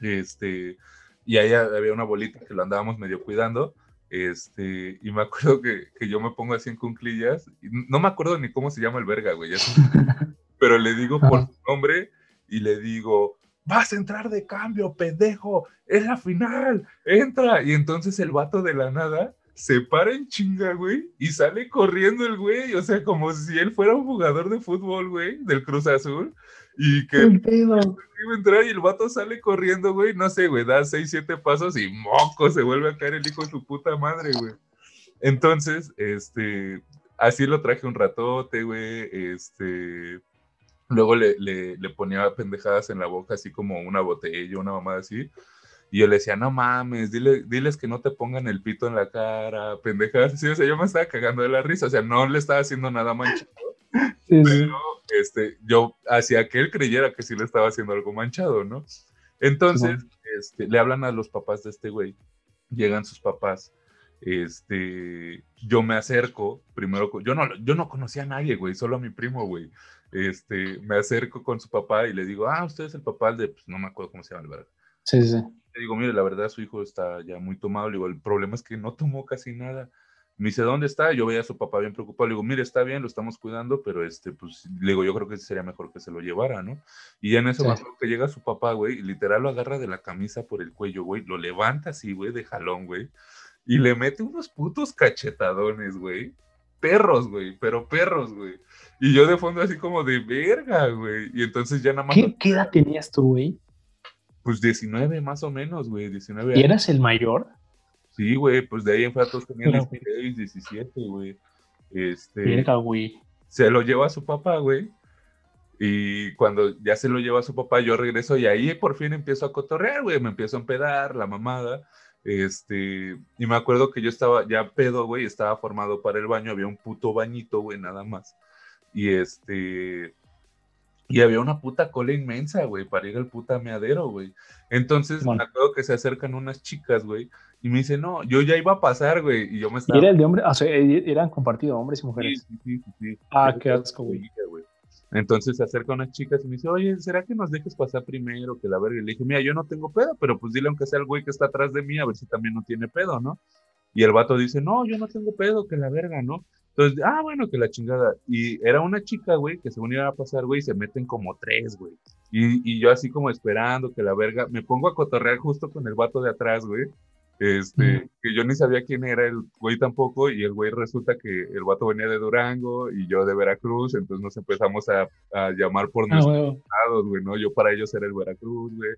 Este, y ahí había una bolita que lo andábamos medio cuidando. Este, y me acuerdo que, que yo me pongo así en cunclillas. no me acuerdo ni cómo se llama el verga, güey. pero le digo por su nombre y le digo, vas a entrar de cambio, pendejo, es la final, entra. Y entonces el vato de la nada se para en chinga, güey, y sale corriendo el güey, o sea, como si él fuera un jugador de fútbol, güey, del Cruz Azul, y que iba a entrar y el vato sale corriendo, güey, no sé, güey, da seis, siete pasos y moco, se vuelve a caer el hijo de su puta madre, güey. Entonces, este, así lo traje un ratote, güey, este, Luego le, le, le, ponía pendejadas en la boca, así como una botella, una mamada así. Y yo le decía, no mames, dile, diles que no te pongan el pito en la cara, pendejadas así. O sea, yo me estaba cagando de la risa. O sea, no le estaba haciendo nada manchado. pero Este, yo hacía que él creyera que sí le estaba haciendo algo manchado, ¿no? Entonces, este, le hablan a los papás de este güey. Llegan sus papás. Este, yo me acerco, primero, yo no, yo no conocía a nadie, güey, solo a mi primo, güey este, me acerco con su papá y le digo, ah, usted es el papá de, pues no me acuerdo cómo se llama verdad. Sí, sí. Le digo, mire, la verdad su hijo está ya muy tomado. Le digo, el problema es que no tomó casi nada. Me dice, ¿dónde está? Yo veía a su papá bien preocupado. Le digo, mire, está bien, lo estamos cuidando, pero este, pues, le digo, yo creo que sería mejor que se lo llevara, ¿no? Y en eso sí. que llega su papá, güey, y literal lo agarra de la camisa por el cuello, güey, lo levanta así, güey, de jalón, güey, y le mete unos putos cachetadones, güey. Perros, güey, pero perros, güey. Y yo de fondo así como de verga, güey. Y entonces ya nada más... ¿Qué, ¿qué edad tenías tú, güey? Pues 19 más o menos, güey, 19 ¿Y eras el mayor? Sí, güey, pues de ahí en todos tenían 16, 17, güey. Este... Verga, güey. Se lo lleva a su papá, güey. Y cuando ya se lo lleva a su papá, yo regreso y ahí por fin empiezo a cotorrear, güey. Me empiezo a empedar, la mamada. Este, y me acuerdo que yo estaba ya pedo, güey, estaba formado para el baño, había un puto bañito, güey, nada más. Y este. Y había una puta cola inmensa, güey, para ir al puta meadero, güey. Entonces me acuerdo que se acercan unas chicas, güey, y me dicen, no, yo ya iba a pasar, güey, y yo me estaba. ¿Y era el de hombre? O sea, e-, eran compartidos hombres y mujeres. Sí, sí, sí. sí. Ah, qué asco, güey. Entonces se acercan unas chicas y me dice, oye, ¿será que nos dejes pasar primero que la verga? Y le dije, mira, yo no tengo pedo, pero pues dile aunque sea el güey que está atrás de mí, a ver si también no tiene pedo, ¿no? Y el vato dice, no, yo no tengo pedo, que la verga, ¿no? Entonces, ah, bueno, que la chingada. Y era una chica, güey, que según iba a pasar, güey, y se meten como tres, güey. Y, y, yo así como esperando que la verga, me pongo a cotorrear justo con el vato de atrás, güey. Este, que yo ni sabía quién era el güey tampoco, y el güey resulta que el vato venía de Durango y yo de Veracruz, entonces nos empezamos a, a llamar por Ah, nuestros huevo. estados, güey, ¿no? Yo para ellos era el Veracruz, güey,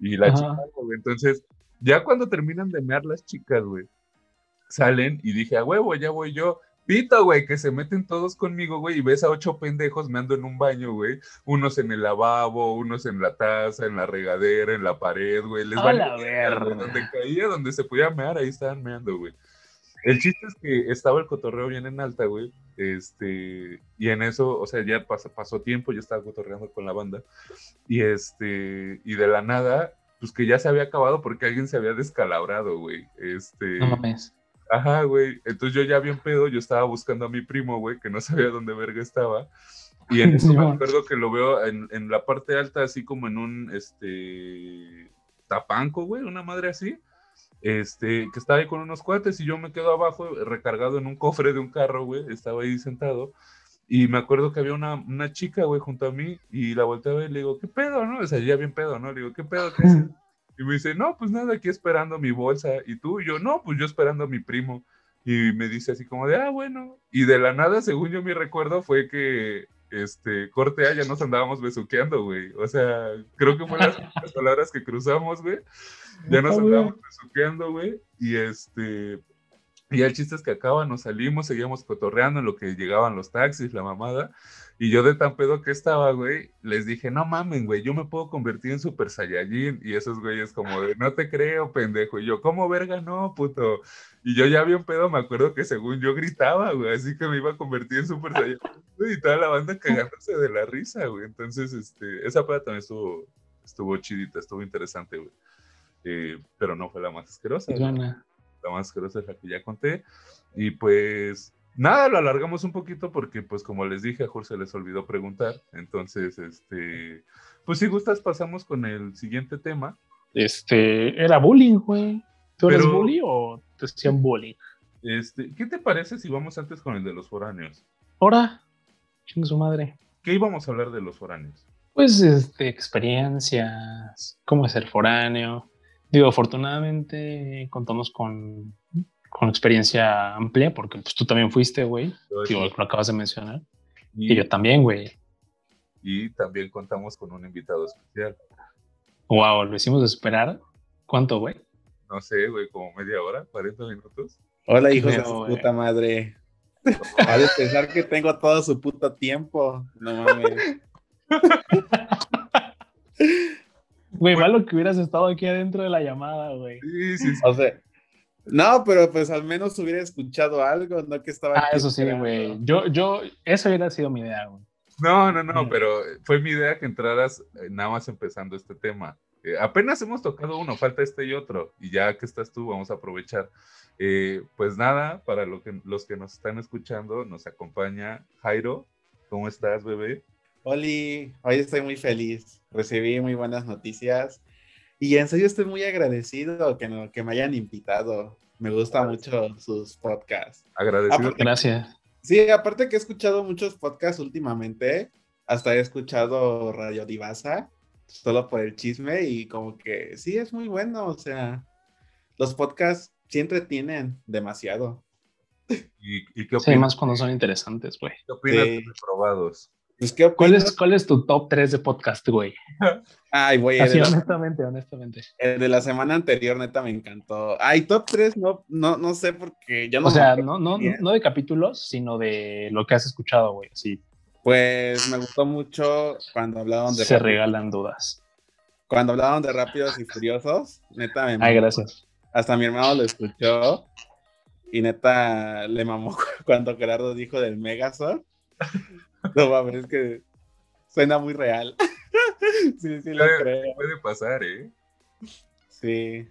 y la Ajá. chica, güey. Entonces, ya cuando terminan de mear las chicas, güey, salen y dije, a huevo, ya voy yo. Pito, güey, que se meten todos conmigo, güey, y ves a ocho pendejos meando en un baño, güey. Unos en el lavabo, unos en la taza, en la regadera, en la pared, güey. Les A verga, güey, verga. Donde caía, donde se podía mear, ahí estaban meando, güey. El chiste es que estaba el cotorreo bien en alta, güey. Este, y en eso, o sea, ya pasó, pasó tiempo, yo estaba cotorreando con la banda. Y este, y de la nada, pues que ya se había acabado porque alguien se había descalabrado, güey. Este, No mames. Ajá, güey. Entonces yo ya bien pedo, yo estaba buscando a mi primo, güey, que no sabía dónde verga estaba. Y en eso me acuerdo que lo veo en, en la parte alta, así como en un, este, tapanco, güey, una madre así. Este, que estaba ahí con unos cuates y yo me quedo abajo, recargado en un cofre de un carro, güey, estaba ahí sentado. Y me acuerdo que había una, una chica, güey, junto a mí y la volteé a ver y le digo, ¿qué pedo, no? O sea, ya bien pedo, ¿no? Le digo, ¿qué pedo? ¿Qué haces? Y me dice, no, pues nada, aquí esperando mi bolsa. Y tú, y yo, no, pues yo esperando a mi primo. Y me dice así como de, ah, bueno. Y de la nada, según yo mi recuerdo, fue que, este, corte A, ya nos andábamos besuqueando, güey. O sea, creo que fue las, las palabras que cruzamos, güey. Ya nos andábamos besuqueando, güey. Y este, y el chiste es que acaba, nos salimos, seguíamos cotorreando en lo que llegaban los taxis, la mamada. Y yo de tan pedo que estaba, güey, les dije, no mamen, güey, yo me puedo convertir en Super Saiyajin. Y esos güeyes como de, no te creo, pendejo. Y yo, ¿cómo verga no, puto? Y yo ya bien pedo, me acuerdo que según yo gritaba, güey, así que me iba a convertir en Super Saiyajin. Y toda la banda cagándose de la risa, güey. Entonces, este, esa peda también estuvo, estuvo chidita, estuvo interesante, güey. Eh, pero no fue la más asquerosa. La más asquerosa es la que ya conté. Y pues nada, lo alargamos un poquito porque pues como les dije, a Jorge se les olvidó preguntar. Entonces, este, pues si gustas pasamos con el siguiente tema. Este, era bullying, güey. ¿Tú eres bully o te hacían bullying? Este, ¿qué te parece si vamos antes con el de los foráneos? Ahora, chingue su madre. ¿Qué íbamos a hablar de los foráneos? Pues, este, experiencias, cómo es ser foráneo. Digo, afortunadamente contamos con, con experiencia amplia, porque pues tú también fuiste, güey. Digo, lo acabas de mencionar. y, Y yo también, güey. y también contamos con un invitado especial. Wow, lo hicimos esperar. ¿Cuánto, güey? No sé, güey, como media hora, 40 minutos. Hola, hijos de su puta madre. Ha de pensar que tengo todo su puto tiempo. No mames. Güey, malo que hubieras estado aquí adentro de la llamada, güey. Sí, sí, sí. O sea, no, pero pues al menos hubiera escuchado algo, no que estaba. Ah, aquí eso sí, güey. Yo, yo, eso hubiera sido mi idea, güey. No, no, no, Mm. pero fue mi idea que entraras eh, nada más empezando este tema. Eh, apenas hemos tocado uno, falta este y otro, y ya que estás tú, vamos a aprovechar. Eh, pues nada, para lo que, los que nos están escuchando, nos acompaña Jairo. ¿Cómo estás, bebé? Oli, hoy estoy muy feliz. Recibí muy buenas noticias. Y en serio estoy muy agradecido que, no, que me hayan invitado. Me gusta mucho sus podcasts. Agradecido. Aparte- Gracias. Sí, aparte que he escuchado muchos podcasts últimamente, hasta he escuchado Radio Divasa, solo por el chisme y como que sí, es muy bueno, o sea, los podcasts sí entretienen demasiado. ¿Y, y qué Sí, opinas, más cuando son interesantes, güey. qué opinas Sí. de reprobados? Pues, ¿qué ¿Cuál es, ¿Cuál es tu top 3 de podcast, güey? Ay, güey, Así, la, honestamente, honestamente. el de la semana anterior, neta, me encantó. Ay, top 3, no, no, no sé, porque yo no O sea, no, no, bien. no de capítulos, sino de lo que has escuchado, güey. Sí, Pues me gustó mucho cuando hablaban de se regalan dudas. cuando hablaban de Rápidos y Furiosos, neta me Ay, gracias. Hasta mi hermano lo escuchó y neta le mamó cuando Gerardo dijo del Megazord. No mames, es que suena muy real. Sí, sí lo Puede- creo. Puede pasar, ¿eh? Sí.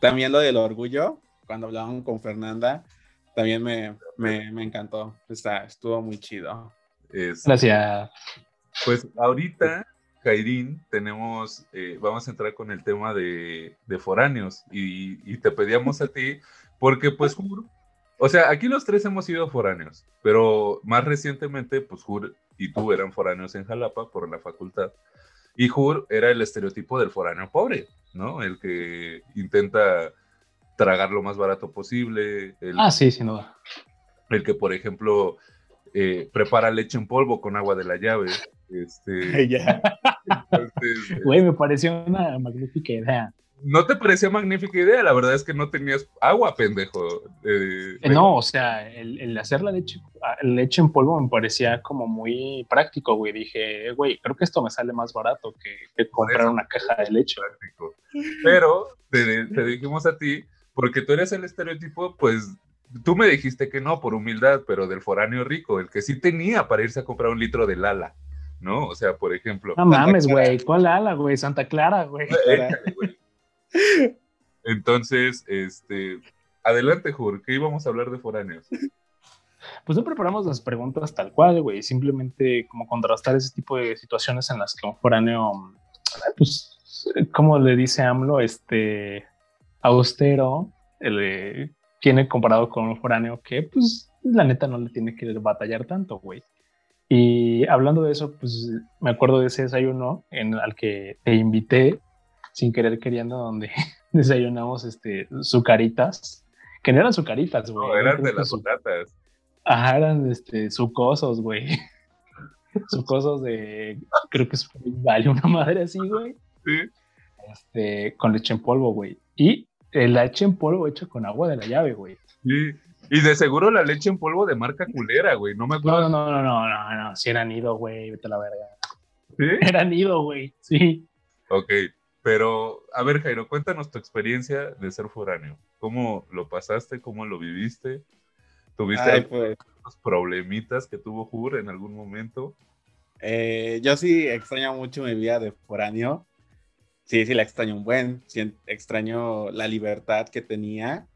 También lo del orgullo, cuando hablaban con Fernanda, también me, me, me encantó. Está, estuvo muy chido. Es- Gracias. Pues ahorita, Jairín, tenemos, eh, vamos a entrar con el tema de, de foráneos y, y te pedíamos a ti, porque pues Jur, o sea, aquí los tres hemos sido foráneos, pero más recientemente, pues Jur y tú eran foráneos en Jalapa por la facultad, y Jur era el estereotipo del foráneo pobre, ¿no? El que intenta tragar lo más barato posible. El, Ah, sí, sin duda. el que, por ejemplo, eh, prepara leche en polvo con agua de la llave. Este, Güey, me pareció una magnífica idea. ¿No te parecía magnífica idea? La verdad es que no tenías agua, pendejo. Eh, Eh, No, o sea, el, el hacer la leche, ah, leche en polvo me parecía como muy práctico, güey. Dije, "Eh, güey, creo que esto me sale más barato que, que comprar eso. una caja de leche. práctico. Pero te, te dijimos a ti, porque tú eres el estereotipo, pues tú me dijiste que no, por humildad, pero del foráneo rico, el que sí tenía para irse a comprar un litro de Lala, ¿no? O sea, por ejemplo. No mames, güey. ¿Cuál ala, güey? Santa Clara, güey. Entonces, este, adelante, Jur, que íbamos a hablar de foráneos. Pues no preparamos las preguntas tal cual, güey. Simplemente como contrastar ese tipo de situaciones en las que un foráneo, pues, como le dice AMLO, este, austero, el, tiene comparado con un foráneo que, pues, la neta no le tiene que batallar tanto, güey. Y hablando de eso, pues me acuerdo de ese desayuno en al que te invité sin querer queriendo, donde desayunamos este sucaritas, que no eran sucaritas, güey. No, eran de las su- patatas. Ajá, eran este, sucosos, güey. Sucosos de, creo que es vale una madre así, güey. Sí. Este, con leche en polvo, güey. Y el leche en polvo hecho con agua de la llave, güey. Sí. Y de seguro la leche en polvo de marca culera, güey. No me acuerdo. no, no, no, no, no, no, si era nido, güey, vete a la verga. ¿Sí? Era nido, güey, sí. Ok, pero a ver, Jairo, cuéntanos tu experiencia de ser foráneo. ¿Cómo lo pasaste? ¿Cómo lo viviste? ¿Tuviste Ay, pues, problemitas que tuvo Jur en algún momento? eh, yo sí extraño mucho mi vida de foráneo. Sí, sí, la extraño un buen. Sí, extraño la libertad que tenía.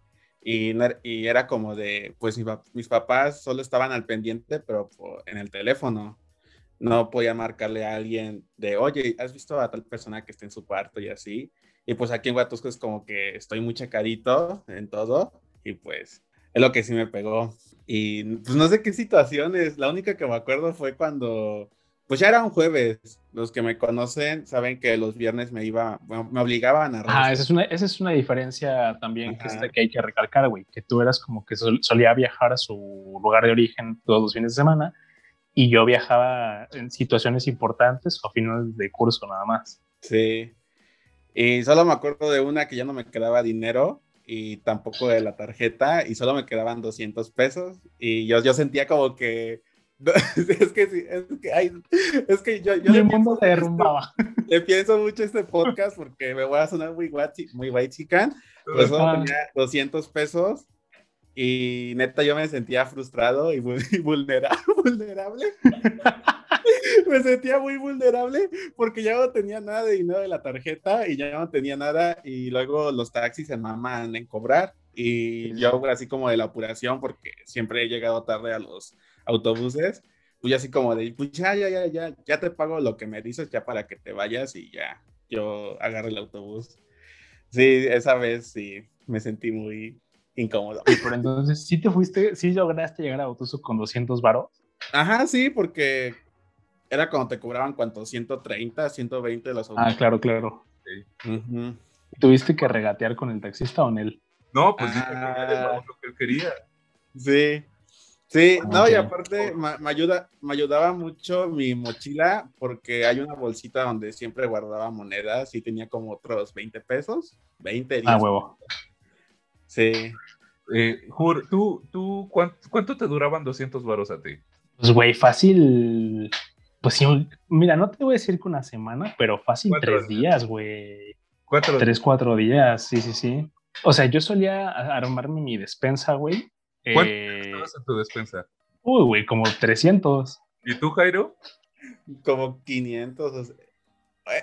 Y, no era- y era como de, pues mi mis papás solo estaban al pendiente, pero por- en el teléfono. No podía marcarle a alguien de, oye, ¿has visto a tal persona que está en su cuarto y así? Y pues aquí en Huatusco es como que estoy muy checadito en todo y pues es lo que sí me pegó. Y pues no sé qué situaciones, la única que me acuerdo fue cuando, pues ya era un jueves, los que me conocen saben que los viernes me iba, me obligaban a regresar. esa es una, esa es una diferencia también que, es- que hay que recalcar, güey, que tú eras como que sol- solía viajar a su lugar de origen todos los fines de semana y yo viajaba en situaciones importantes o a finales de curso nada más. Sí. Y solo me acuerdo de una que ya no me quedaba dinero y tampoco de la tarjeta y solo me quedaban 200 pesos y yo, yo sentía como que... Es que sí, es que, ay, es que yo, yo el mundo se derrumbaba. este- le pienso mucho este podcast porque me voy a sonar muy guachi, muy white chican, pues solo tenía 200 pesos y neta yo me sentía frustrado y, vul- y vulnera- vulnerable. me sentía muy vulnerable porque ya no tenía nada de dinero de la tarjeta y ya no tenía nada y luego los taxis se maman en cobrar y yo así como de la apuración porque siempre he llegado tarde a los autobuses, pues así como de, pues ya, ya, ya, ya, ya te pago lo que me dices ya para que te vayas y ya, yo agarro el autobús. Sí, esa vez sí, me sentí muy incómodo. Pero entonces, ¿sí te fuiste, sí lograste llegar a Otuso con 200 varos? Ajá, sí, porque era cuando te cobraban cuánto, 130, 120 de los Ah, claro, claro. ¿Tuviste que regatear con el taxista o en él? No, pues Ah. era lo que él quería. Sí, sí, no, y aparte me, me ayuda, me ayudaba mucho mi mochila porque hay una bolsita donde siempre guardaba monedas y tenía como otros 20 pesos, 20, 10. Ah, huevo. Sí, Eh, Jur, ¿tú, tú cuánto, cuánto te duraban 200 varos a ti? Pues, güey, fácil. Pues sí, mira, no te voy a decir que una semana, pero fácil Cuatro tres días, güey. Cuatro. Tres, cuatro días, sí, sí, sí. O sea, yo solía armarme mi despensa, güey. ¿Cuánto Eh, estabas en tu despensa? uy, güey, como 300. ¿Y tú, Jairo? como 500. o sea,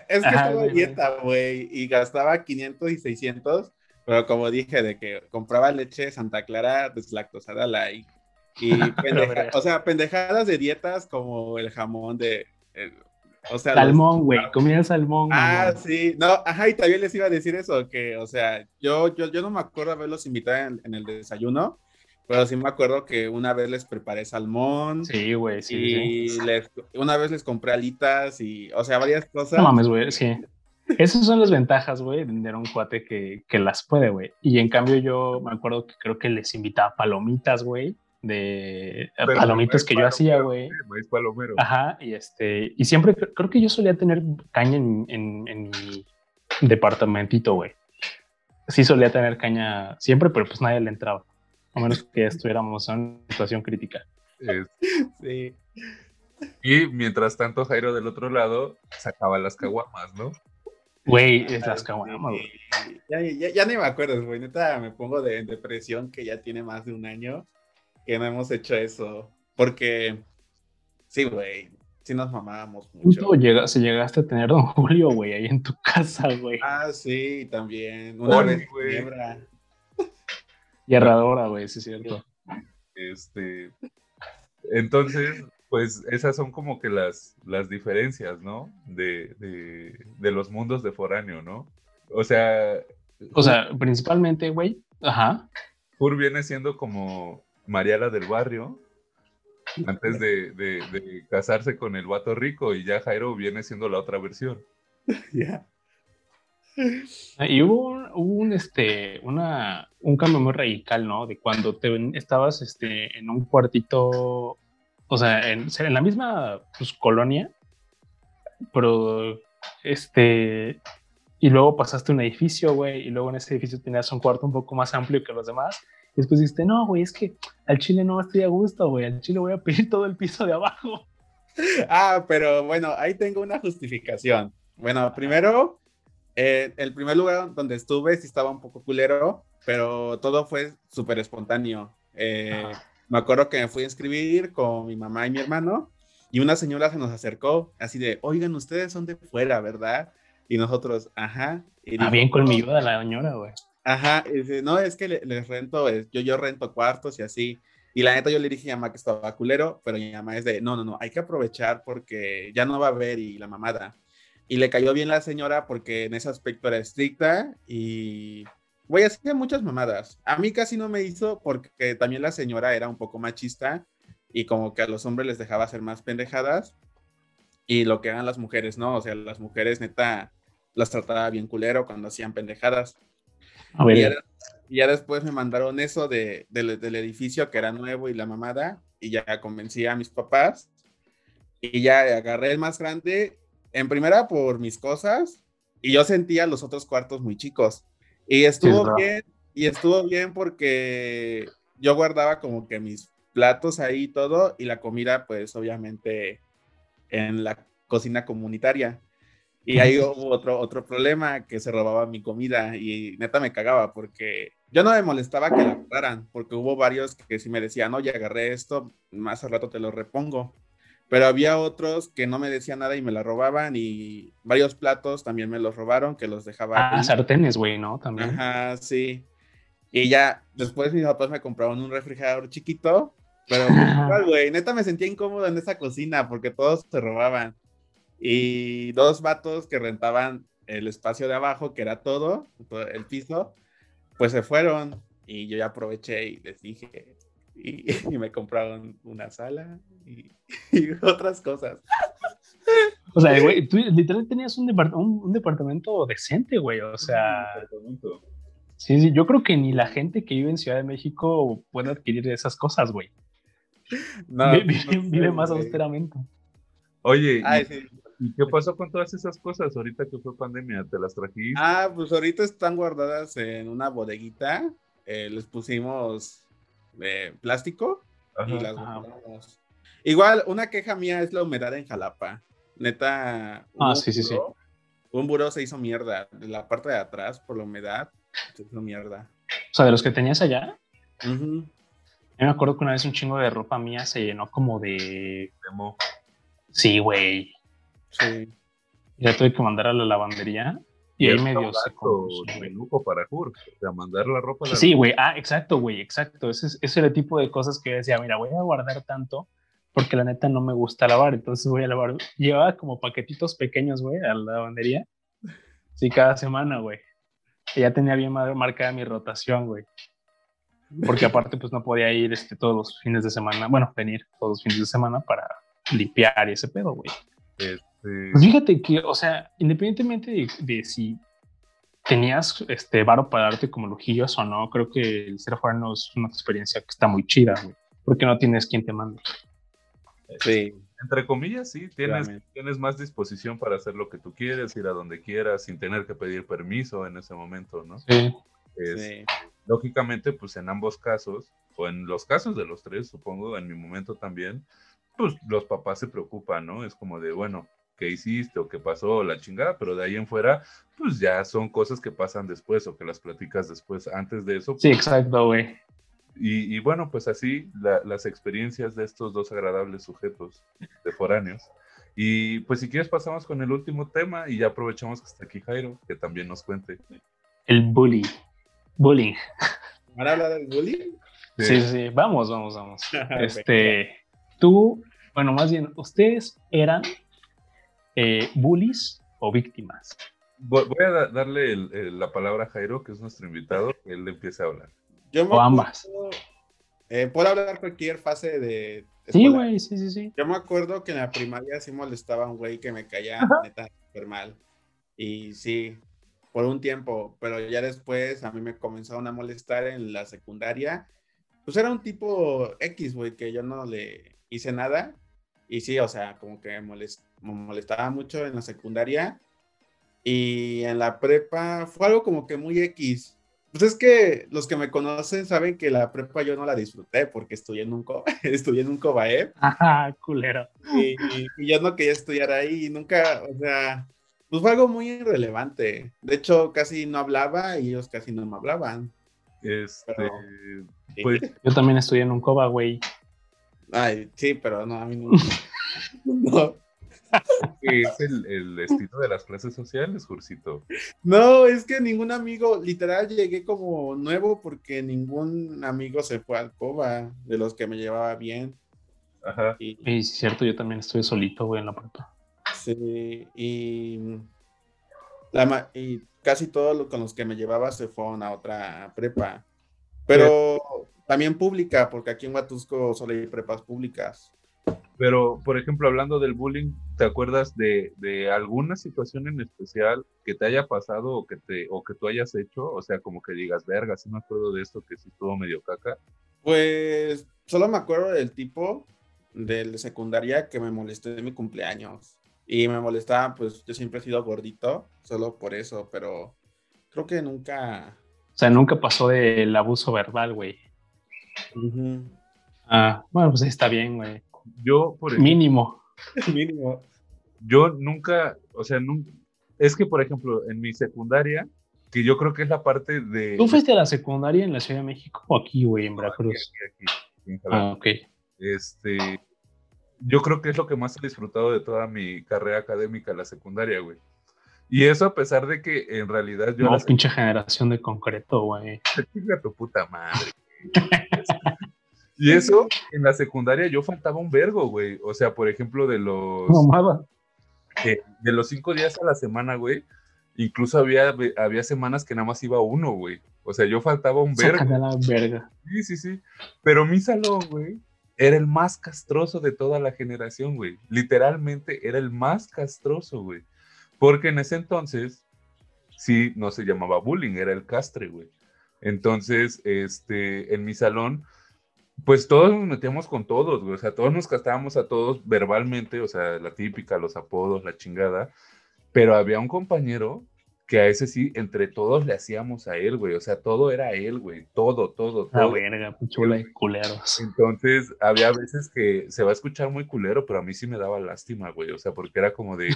es que Ajá, estaba güey, dieta, güey, y gastaba 500 y 600, pero como dije, de que compraba leche Santa Clara deslactosada light. Y pendeja- o sea, pendejadas de dietas como el jamón de. el- o sea, Salmón, güey, comía salmón. Ah, sí, no, ajá, y también les iba a decir eso, que, o sea, yo, yo, yo no me acuerdo haberlos invitado en, en el desayuno, pero sí me acuerdo que una vez les preparé salmón Sí, güey, sí, sí. y les, una vez les compré alitas y, o sea, varias cosas. No mames, güey, sí. Esas son las ventajas, güey, de tener un cuate que, que las puede, güey. Y en cambio yo me acuerdo que creo que les invitaba palomitas, güey, de Pero palomitas que yo hacía, güey. maíz palomero. Ajá, y este, y siempre cre- creo que yo solía tener caña en, en, en mi departamentito, güey. Sí solía tener caña siempre, pero pues nadie le entraba. A menos que estuviéramos en una situación crítica. Es- Sí. y mientras tanto, Jairo del otro lado sacaba las caguamas, ¿no? Güey, es las caguamas, güey. Ya, ya, ya ni me acuerdo, güey. Neta, me pongo de, en depresión que ya tiene más de un año que no hemos hecho eso. Porque, sí, güey, sí nos mamábamos mucho. Si llegaste a tener Don Julio, güey, ahí en tu casa, güey. Ah, sí, también. Una vez, güey. Y herradora, güey, sí es cierto. Este, entonces, pues esas son como que las, las diferencias, ¿no? De, de, de los mundos de foráneo, ¿no? O sea, O sea, principalmente, güey, ajá. Kur viene siendo como Mariala del barrio antes de, de- de casarse con el vato rico y ya Jairo viene siendo la otra versión. Ya. Y hubo, un, hubo un, este, una, un cambio muy radical, ¿no? De cuando te estabas este, en un cuartito, o sea, en, en la misma pues, colonia, pero este, y luego pasaste a un edificio, güey, y luego en ese edificio tenías un cuarto un poco más amplio que los demás. Y después dijiste, no, güey, es que al chile no estoy a gusto, güey, al chile voy a pedir todo el piso de abajo. Ah, pero bueno, ahí tengo una justificación. Bueno, primero, eh, el primer lugar donde estuve sí estaba un poco culero, pero todo fue súper espontáneo. Eh. Me acuerdo que me fui a inscribir con mi mamá y mi hermano y una señora se nos acercó así de, oigan, ustedes son de fuera, ¿verdad? Y nosotros, ajá. Y Ah, dijo, bien "No, colmilluda la señora, güey. Ajá, y dice, no, es que le- les rento, yo, yo rento cuartos y así. Y la neta yo le dije a mamá que estaba culero, pero mi mamá es de, no, no, no, hay que aprovechar porque ya no va a haber y la mamada. Y le cayó bien la señora porque en ese aspecto era estricta y, güey, hacía muchas mamadas. A mí casi no me hizo porque también la señora era un poco machista y como que a los hombres les dejaba hacer más pendejadas y lo que hagan las mujeres, ¿no? O sea, las mujeres neta las trataba bien culero cuando hacían pendejadas. A ver, Y ya, y ya después me mandaron eso de, del- del edificio que era nuevo y la mamada, y ya convencí a mis papás. Y ya agarré el más grande, en primera por mis cosas, y yo sentía los otros cuartos muy chicos. Y estuvo bien, y estuvo bien porque yo guardaba como que mis platos ahí y todo, y la comida, pues obviamente en la cocina comunitaria. Y ahí hubo otro, otro problema que se robaba mi comida y neta me cagaba porque yo no me molestaba que la agarraran porque hubo varios que sí me decían, oye, agarré esto, más al rato te lo repongo. Pero había otros que no me decían nada y me la robaban y varios platos también me los robaron que los dejaba. Ah, ahí. sartenes, güey, ¿no? También. Ajá, sí. Y ya, después mis papás me compraron un refrigerador chiquito, pero güey, neta me sentía incómodo en esa cocina porque todos se robaban. Y dos vatos que rentaban el espacio de abajo, que era todo el piso, pues se fueron. Y yo ya aproveché y les dije, y, y me compraron una sala y, y otras cosas. O sea, güey, tú literal tenías un, depart- un, un departamento decente, güey. O sea, sí, sí, yo creo que ni la gente que vive en Ciudad de México puede adquirir esas cosas, güey. No, Vi- no vive, sé, vive más güey. austeramente. Oye, ¿y- Ay, sí. ¿y qué pasó con todas esas cosas ahorita que fue pandemia? ¿Te las trajiste? Ah, pues ahorita están guardadas en una bodeguita. eh, les pusimos eh, plástico y Ajá. las Ajá. guardamos. Igual, una queja mía es la humedad en Jalapa. Neta. Ah, un sí, sí, sí. buró- Un buró se hizo mierda. De la parte de atrás, por la humedad, se hizo mierda. O sea, de los que tenías allá, Ujú. yo me acuerdo que una vez un chingo de ropa mía se llenó como de. Demo. Sí, güey. Sí. Ya tuve que mandar a la lavandería y ahí medio se para Kur. O sea, mandar la ropa a la Sí, güey. Ah, exacto, güey. Exacto. Ese, es- ese era el tipo de cosas que decía, mira, voy a guardar tanto porque la neta no me gusta lavar, entonces voy a lavar. Llevaba como paquetitos pequeños, güey, a la lavandería. Sí, cada semana, güey. Ya tenía bien mar- marcada mi rotación, güey. Porque aparte, pues no podía ir este, todos los fines de semana, bueno, venir todos los fines de semana para limpiar ese pedo, güey. Pues fíjate que, o sea, independientemente de, de si tenías este varo para darte como lujillos o no, creo que el ser no es una experiencia que está muy chida, güey, porque no tienes quien te mande. Sí. Entre comillas, sí, tienes, tienes más disposición para hacer lo que tú quieres, ir a donde quieras, sin tener que pedir permiso en ese momento, ¿no? Sí. sí. Lógicamente, pues en ambos casos, o en los casos de los tres, supongo, en mi momento también, pues los papás se preocupan, ¿no? Es como de, bueno, ¿qué hiciste o qué pasó? La chingada, pero de ahí en fuera, pues ya son cosas que pasan después o que las platicas después. Antes de eso. Sí, exacto, güey. Y, bueno, pues así las experiencias de estos dos agradables sujetos de foráneos. Y pues si quieres pasamos con el último tema y ya aprovechamos que está aquí Jairo, que también nos cuente. El bullying. Bullying. ¿Para hablar del bullying? Sí, sí, vamos, vamos, vamos. este, tú, bueno, más bien, ustedes eran eh, bullies o víctimas. Voy a darle la palabra a Jairo, que es nuestro invitado, que él empiece a hablar o ambas. Eh, puedo hablar cualquier fase de. Sí, güey, sí, sí, sí. Yo me acuerdo que en la primaria sí molestaba a un güey que me caía neta súper mal. Y sí, por un tiempo, pero ya después a mí me comenzaron a molestar en la secundaria. Pues era un tipo X, güey, que yo no le hice nada. Y sí, o sea, como que me molestaba mucho en la secundaria. Y en la prepa fue algo como que muy X. Pues es que los que me conocen saben que la prepa yo no la disfruté porque estudié en un, co estudié en un COBAE. Ajá, culero. Y, yo no quería estudiar ahí y nunca, o sea, pues fue algo muy irrelevante. De hecho, casi no hablaba y ellos casi no me hablaban. Este, pues... Yo también estudié en un COBA, güey. Ay, sí, pero no, a mí no. no es el, estilo de las clases sociales, Jursito. No, es que ningún amigo, literal, llegué como nuevo porque ningún amigo se fue al COBA de los que me llevaba bien. Ajá. Y, es cierto, yo también estoy solito, güey, en la prepa. Sí, y, la, y casi todos con los que me llevaba se fueron a otra prepa. Pero también pública, porque aquí en Huatusco solo hay prepas públicas. Pero, por ejemplo, hablando del bullying, ¿te acuerdas de, de, alguna situación en especial que te haya pasado o que, te, o que tú hayas hecho? O sea, como que digas, verga, sí me acuerdo de esto que sí estuvo medio caca. Pues solo me acuerdo del tipo del secundaria que me molestó en mi cumpleaños. Y me molestaba, pues yo siempre he sido gordito, solo por eso, pero creo que nunca... O sea, nunca pasó del abuso verbal, güey. Ah, bueno, pues está bien, güey. Yo, por ejemplo, Mínimo. Mínimo. Yo nunca, o sea, nunca, es que, por ejemplo, en mi secundaria, que yo creo que es la parte de... ¿Tú fuiste a la secundaria en la Ciudad de México o aquí, güey, en Veracruz? Aquí, aquí, ah, ok. Este, yo creo que es lo que más he disfrutado de toda mi carrera académica, la secundaria, güey. Y eso a pesar de que en realidad yo... No, pinche generación de concreto, güey. tu puta madre. Y eso, en la secundaria yo faltaba un vergo, güey. O sea, por ejemplo, de los... Eh, de los cinco días a la semana, güey. Incluso había, había semanas que nada más iba uno, güey. O sea, yo faltaba un vergo. la verga. Sí, sí, sí. Pero mi salón, güey, era el más castroso de toda la generación, güey. Literalmente era el más castroso, güey. Porque en ese entonces, sí, no se llamaba bullying, era el castre, güey. Entonces, este, en mi salón, pues todos nos metíamos con todos, güey. O sea, todos nos castábamos a todos verbalmente, o sea, la típica, los apodos, la chingada. Pero había un compañero que a ese sí, entre todos le hacíamos a él, güey. O sea, todo era él, güey. Todo, todo, todo. Ah, verga, chula y culeros. Entonces, había veces que se va a escuchar muy culero, pero a mí sí me daba lástima, güey. O sea, porque era como de,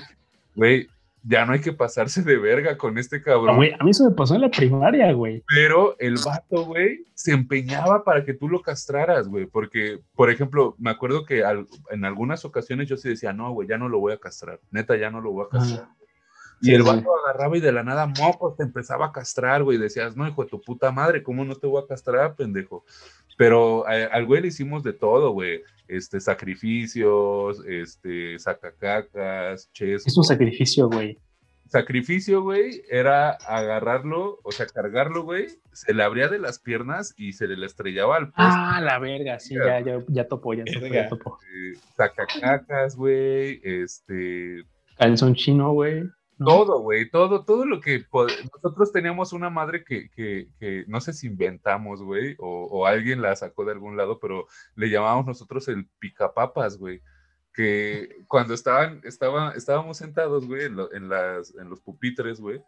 güey, ya no hay que pasarse de verga con este cabrón. a mí eso me pasó en la primaria, güey. Pero el vato, güey, se empeñaba para que tú lo castraras, güey. Porque, por ejemplo, me acuerdo que en algunas ocasiones yo sí decía, no, güey, ya no lo voy a castrar. Neta, ya no lo voy a castrar. Y el vato agarraba y de la nada, mocos, te empezaba a castrar, güey. Decías, no, hijo de tu puta madre, ¿cómo no te voy a castrar, pendejo? Pero eh, al güey le hicimos de todo, güey. Este, sacrificios, este, sacacacas, ches. Es un sacrificio, güey. Sacrificio, güey, era agarrarlo, o sea, cargarlo, güey, se le abría de las piernas y se le estrellaba al poste. Ah, la verga, sí, ya, ya, ya topo, ya topo, ya topo. sacacacas, güey, este, Calzón chino, güey. Todo, güey, todo, todo lo que nosotros teníamos una madre que, que, que no sé si inventamos, güey, o, o alguien la sacó de algún lado, pero le llamábamos nosotros el picapapas, güey. Que cuando estaban, estaba, estábamos sentados, güey, en, lo- en los pupitres, güey,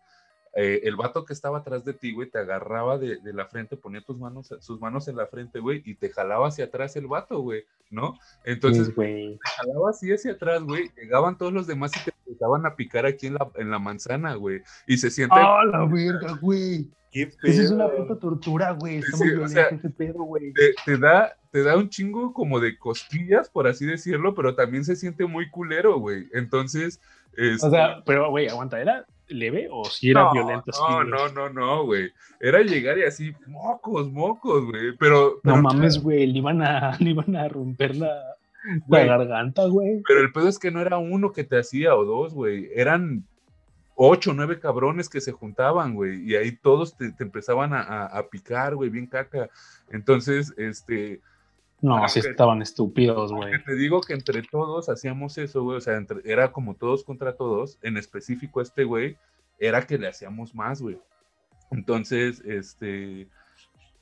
eh, el vato que estaba atrás de ti, güey, te agarraba de, de la frente, ponía tus manos, sus manos en la frente, güey, y te jalaba hacia atrás el vato, güey, ¿no? Entonces, Sí, güey. jalaba así hacia atrás, güey, llegaban todos los demás y te empezaban a picar aquí en la, en la manzana, güey, y se siente... ¡Ah, la verga, güey! ¿Qué Esa es una pedo? puta tortura, güey. Está Sí, muy o violento sea, ese pedo, güey. te, te da, te da un chingo como de cosquillas, por así decirlo, pero también se siente muy culero, güey. Entonces, este, O sea, pero, güey, aguanta, ¿era leve o si era no, violento? No, no, no, no, güey. Era llegar y así, mocos, mocos, güey. Pero, No mames, güey, le iban a, le iban a romper la, la garganta, güey. pero el pedo es que no era uno que te hacía o dos, güey. Eran ocho, nueve cabrones que se juntaban, güey. Y ahí todos te, te empezaban a, a- a picar, güey, bien caca. Entonces, este, No, Ah, sí estaban estúpidos, güey. Te digo que entre todos hacíamos eso, güey. O sea, entre- era como todos contra todos. En específico, este güey era que le hacíamos más, güey. Entonces, este.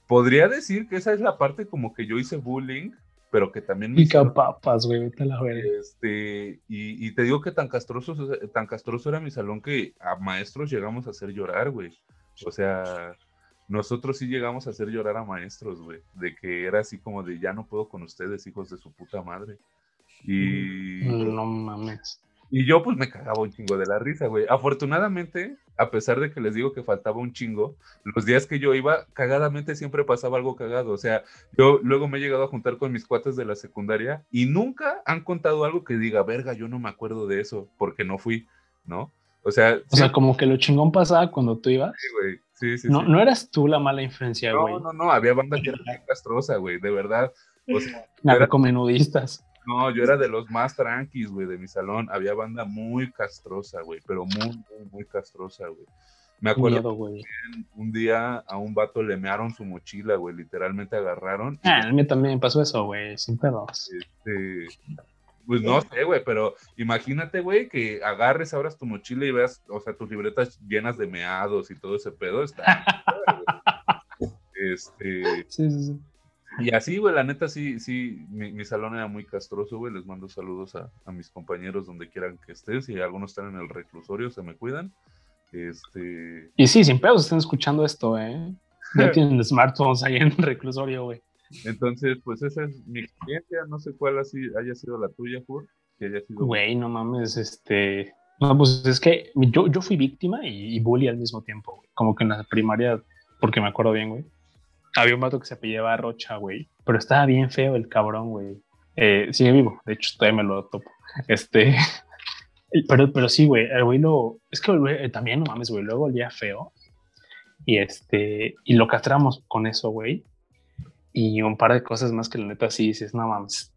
Podría decir que esa es la parte como que yo hice bullying, pero que también me Pica papas, güey, vete a la verga. este, y, y te digo que tan castroso, tan castroso era mi salón que a maestros llegamos a hacer llorar, güey. O sea, nosotros sí llegamos a hacer llorar a maestros, güey. De que era así como de ya no puedo con ustedes, hijos de su puta madre. Y, No mames. y yo pues me cagaba un chingo de la risa, güey. Afortunadamente, a pesar de que les digo que faltaba un chingo, los días que yo iba, cagadamente siempre pasaba algo cagado. O sea, yo luego me he llegado a juntar con mis cuates de la secundaria y nunca han contado algo que diga, verga, yo no me acuerdo de eso porque no fui, ¿no? O sea, O sea, sí, como que lo chingón pasaba cuando tú ibas. güey. Sí, sí, No, sí. no eras tú la mala influencia, güey. No, no, no, había banda que era bien castrosa, güey, de verdad. O sea, era- Narcomenudistas. no, yo era de los más tranquis, güey, de mi salón. Había banda muy castrosa, güey, pero muy, muy, muy castrosa, güey. Me acuerdo miedo, güey. que un día a un vato le mearon su mochila, güey, literalmente agarraron. y, Ah, a mí también pasó eso, güey, sin pedos. este, pues no sé, güey, pero imagínate, güey, que agarres, abras tu mochila y veas, o sea, tus libretas llenas de meados y todo ese pedo. Está. este. Sí, sí, sí. Y así, güey, la neta, sí, sí, mi, mi salón era muy castroso, güey. Les mando saludos a, a mis compañeros donde quieran que estén. Si algunos están en el reclusorio, se me cuidan. Este. Y sí, sin pedos están escuchando esto, ¿eh? Ya tienen smartphones ahí en el reclusorio, güey. Entonces, pues esa es mi experiencia. No sé cuál haya sido la tuya, Fur. Güey, no mames, este... No, pues es que yo, yo fui víctima y, y bully al mismo tiempo, güey. Como que en la primaria, porque me acuerdo bien, güey. Había un vato que se apellidaba Rocha, güey. Pero estaba bien feo el cabrón, güey. Eh, sigue vivo, de hecho, todavía me lo topo. Este... Pero, pero sí, güey, el güey lo... Es que güey, eh, también, no mames, güey, luego olía feo. Y este... Y lo castramos con eso, güey. Y un par de cosas más que la neta sí dices, no mames,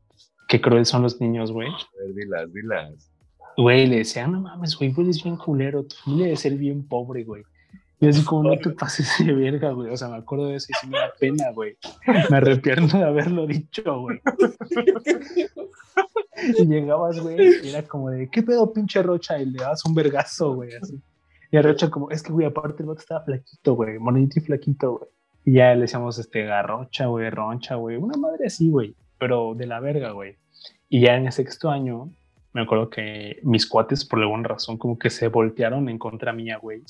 qué cruel son los niños, güey. A ver, dilas, dilas. Güey, le decía, no mames, güey, güey, eres bien culero, tu familia debe ser bien pobre, güey. Y así como, no te pases de verga, güey. O sea, me acuerdo de eso y sí me da pena, güey. Me arrepiento de haberlo dicho, güey. Y llegabas, güey, y era como de, ¿qué pedo, pinche Rocha? Y le dabas un vergazo, güey, así. Y a Rocha como, es que, güey, aparte el vato estaba flaquito, güey, monito y flaquito, güey. Y ya le decíamos, este, garrocha, güey, roncha, güey. Una madre así, güey, pero de la verga, güey. Y ya en el sexto año, me acuerdo que mis cuates, por alguna razón, como que se voltearon en contra mía, güey.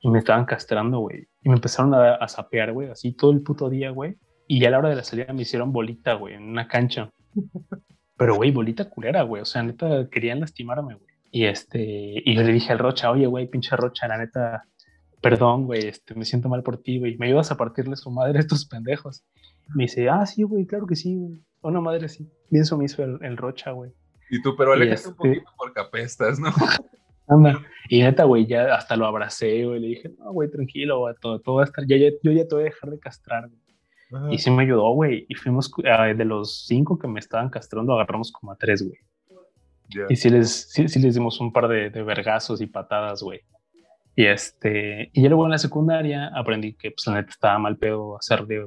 Y me estaban castrando, güey. Y me empezaron a, a sapear, güey, así todo el puto día, güey. Y ya a la hora de la salida me hicieron bolita, güey, en una cancha. Pero, güey, bolita culera, güey. O sea, neta, querían lastimarme, güey. Y este, y yo le dije al Rocha, oye, güey, pinche Rocha, la neta, perdón, güey, este, me siento mal por ti, güey. ¿Me ayudas a partirle su madre a estos pendejos? Me dice, ah, sí, güey, claro que sí, güey. Una madre así. Bien sumiso el, el Rocha, güey. Y tú, pero aléjate un este- poquito porque apestas, ¿no? Anda. Y neta, güey, ya hasta lo abracé, güey. Le dije, no, güey, tranquilo, güey, todo, todo va a estar, ya, ya- yo ya te voy a dejar de castrar, güey. Y sí me ayudó, güey. Y fuimos, eh, de los cinco que me estaban castrando, agarramos como a tres, güey. Y sí les, sí, sí les dimos un par de, de vergazos y patadas, güey. Y este, y ya luego en la secundaria aprendí que, pues, la neta estaba mal pedo hacer de,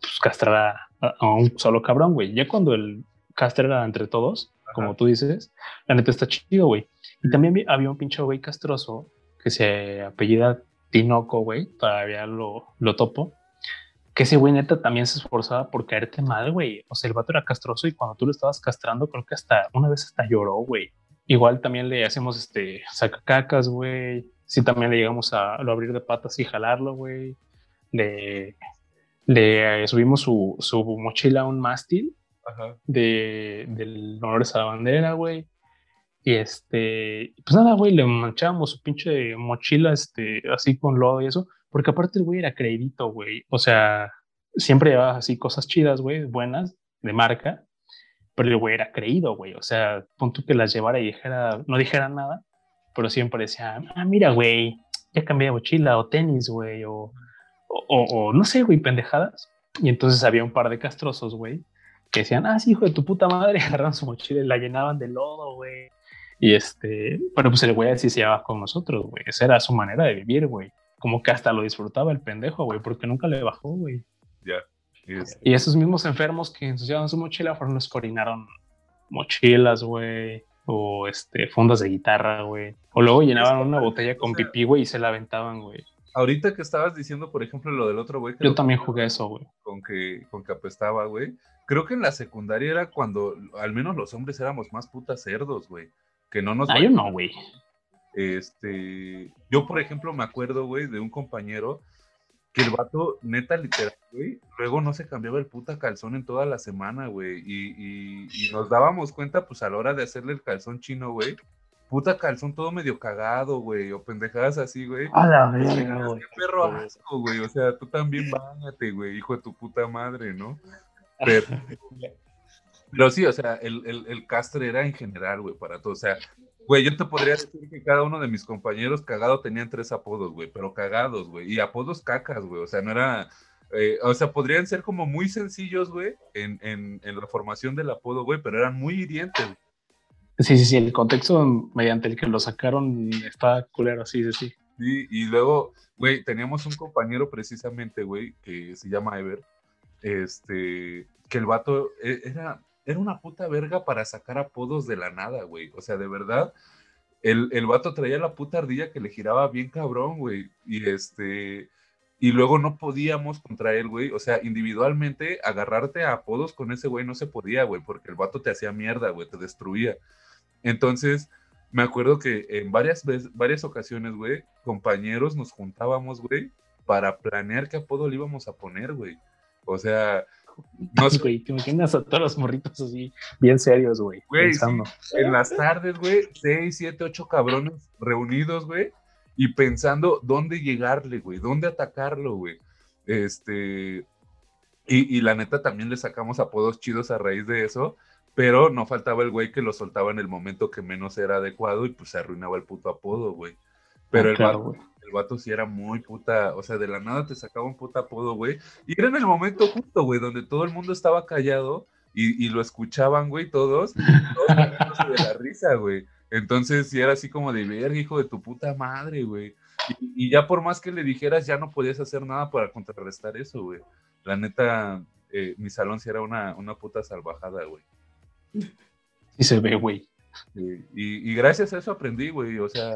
pues, castrar a, a- un solo cabrón, güey. Ya cuando el castre era entre todos, como tú dices, la neta está chido, güey. Y también había un pinche güey castroso que se apellida Tinoco, güey, todavía lo, lo topo. Que ese güey neta también se esforzaba por caerte mal, güey. O sea, el vato era castroso y cuando tú lo estabas castrando, creo que hasta una vez hasta lloró, güey. Igual también le hacemos este sacacacas, güey. Sí, también le llegamos a lo abrir de patas y jalarlo, güey. Le, le eh, subimos su, su mochila a un mástil Ajá. de, del honores a la bandera, güey. Y este, pues nada, güey, le manchábamos su pinche mochila, este, así con lodo y eso, porque aparte el güey era creidito, güey. O sea, siempre llevaba así cosas chidas, güey, buenas, de marca, pero el güey era creído, güey. O sea, punto que las llevara y dijera, no dijera nada, pero siempre decía, ah, mira, güey, ya cambié de mochila, o tenis, güey, o, o, o- no sé, güey, pendejadas. Y entonces había un par de castrosos, güey, que decían, ah, sí, hijo de tu puta madre, agarraron su mochila y la llenaban de lodo, güey. Y este, pero pues el güey así se llevaba con nosotros, güey. Esa era su manera de vivir, güey. Como que hasta lo disfrutaba el pendejo, güey, porque nunca le bajó, güey. Ya. Es- Y esos mismos enfermos que ensuciaban su mochila fueron los que orinaron mochilas, güey. O este, fundas de guitarra, güey. O luego llenaban una botella con pipí, güey, y se la aventaban, güey. Ahorita que estabas diciendo, por ejemplo, lo del otro güey que Yo también jugué eso, güey. con que, con que apestaba, güey. Creo que en la secundaria era cuando al menos los hombres éramos más putas cerdos, güey. Que no nos Ah, yo no, güey. Este, yo, por ejemplo, me acuerdo, güey, de un compañero que el vato, neta, literal, güey, luego no se cambiaba el puta calzón en toda la semana, güey, y, y- y nos dábamos cuenta, pues, a la hora de hacerle el calzón chino, güey, puta calzón todo medio cagado, güey, o pendejadas así, güey. A la Qué verga, güey. perro asco, güey, o sea, tú también báñate, güey, hijo de tu puta madre, ¿no? Pero, pero sí, o sea, el, el, el castre era en general, güey, para todo. O sea, güey, yo te podría decir que cada uno de mis compañeros cagado tenían tres apodos, güey, pero cagados, güey, y apodos cacas, güey, o sea, no era. eh, o sea, podrían ser como muy sencillos, güey, en, en, en la formación del apodo, güey, pero eran muy hirientes. Sí, sí, sí. El contexto mediante el que lo sacaron está culero, sí, sí, sí. Sí, y luego, güey, teníamos un compañero precisamente, güey, que se llama Ever, este, que el vato e- era, era una puta verga para sacar apodos de la nada, güey. O sea, de verdad, el, el vato traía la puta ardilla que le giraba bien cabrón, güey. Y este, y luego no podíamos contra él, güey. O sea, individualmente agarrarte a apodos con ese güey no se podía, güey, porque el vato te hacía mierda, güey, te destruía. Entonces, me acuerdo que en varias veces, varias ocasiones, güey, compañeros nos juntábamos, güey, para planear qué apodo le íbamos a poner, güey. O sea, no sé, Güey, te imaginas a todos los morritos así, bien serios, güey. Güey, sí. pensando. en las tardes, güey, seis, siete, ocho cabrones reunidos, güey, y pensando dónde llegarle, güey, dónde atacarlo, güey. Este, y, y la neta también le sacamos apodos chidos a raíz de eso, pero no faltaba el güey que lo soltaba en el momento que menos era adecuado y pues se arruinaba el puto apodo, güey. Pero Ah, el, claro, vato, güey. El vato sí era muy puta, o sea, de la nada te sacaba un puto apodo, güey. Y era en el momento justo, güey, donde todo el mundo estaba callado y, y lo escuchaban, güey, todos, todos de la risa, güey. Entonces sí era así como de verga, hijo de tu puta madre, güey. Y, y ya por más que le dijeras, ya no podías hacer nada para contrarrestar eso, güey. La neta, eh, mi salón sí era una, una puta salvajada, güey. Sí se ve, güey. Y, y gracias a eso aprendí, güey. O sea,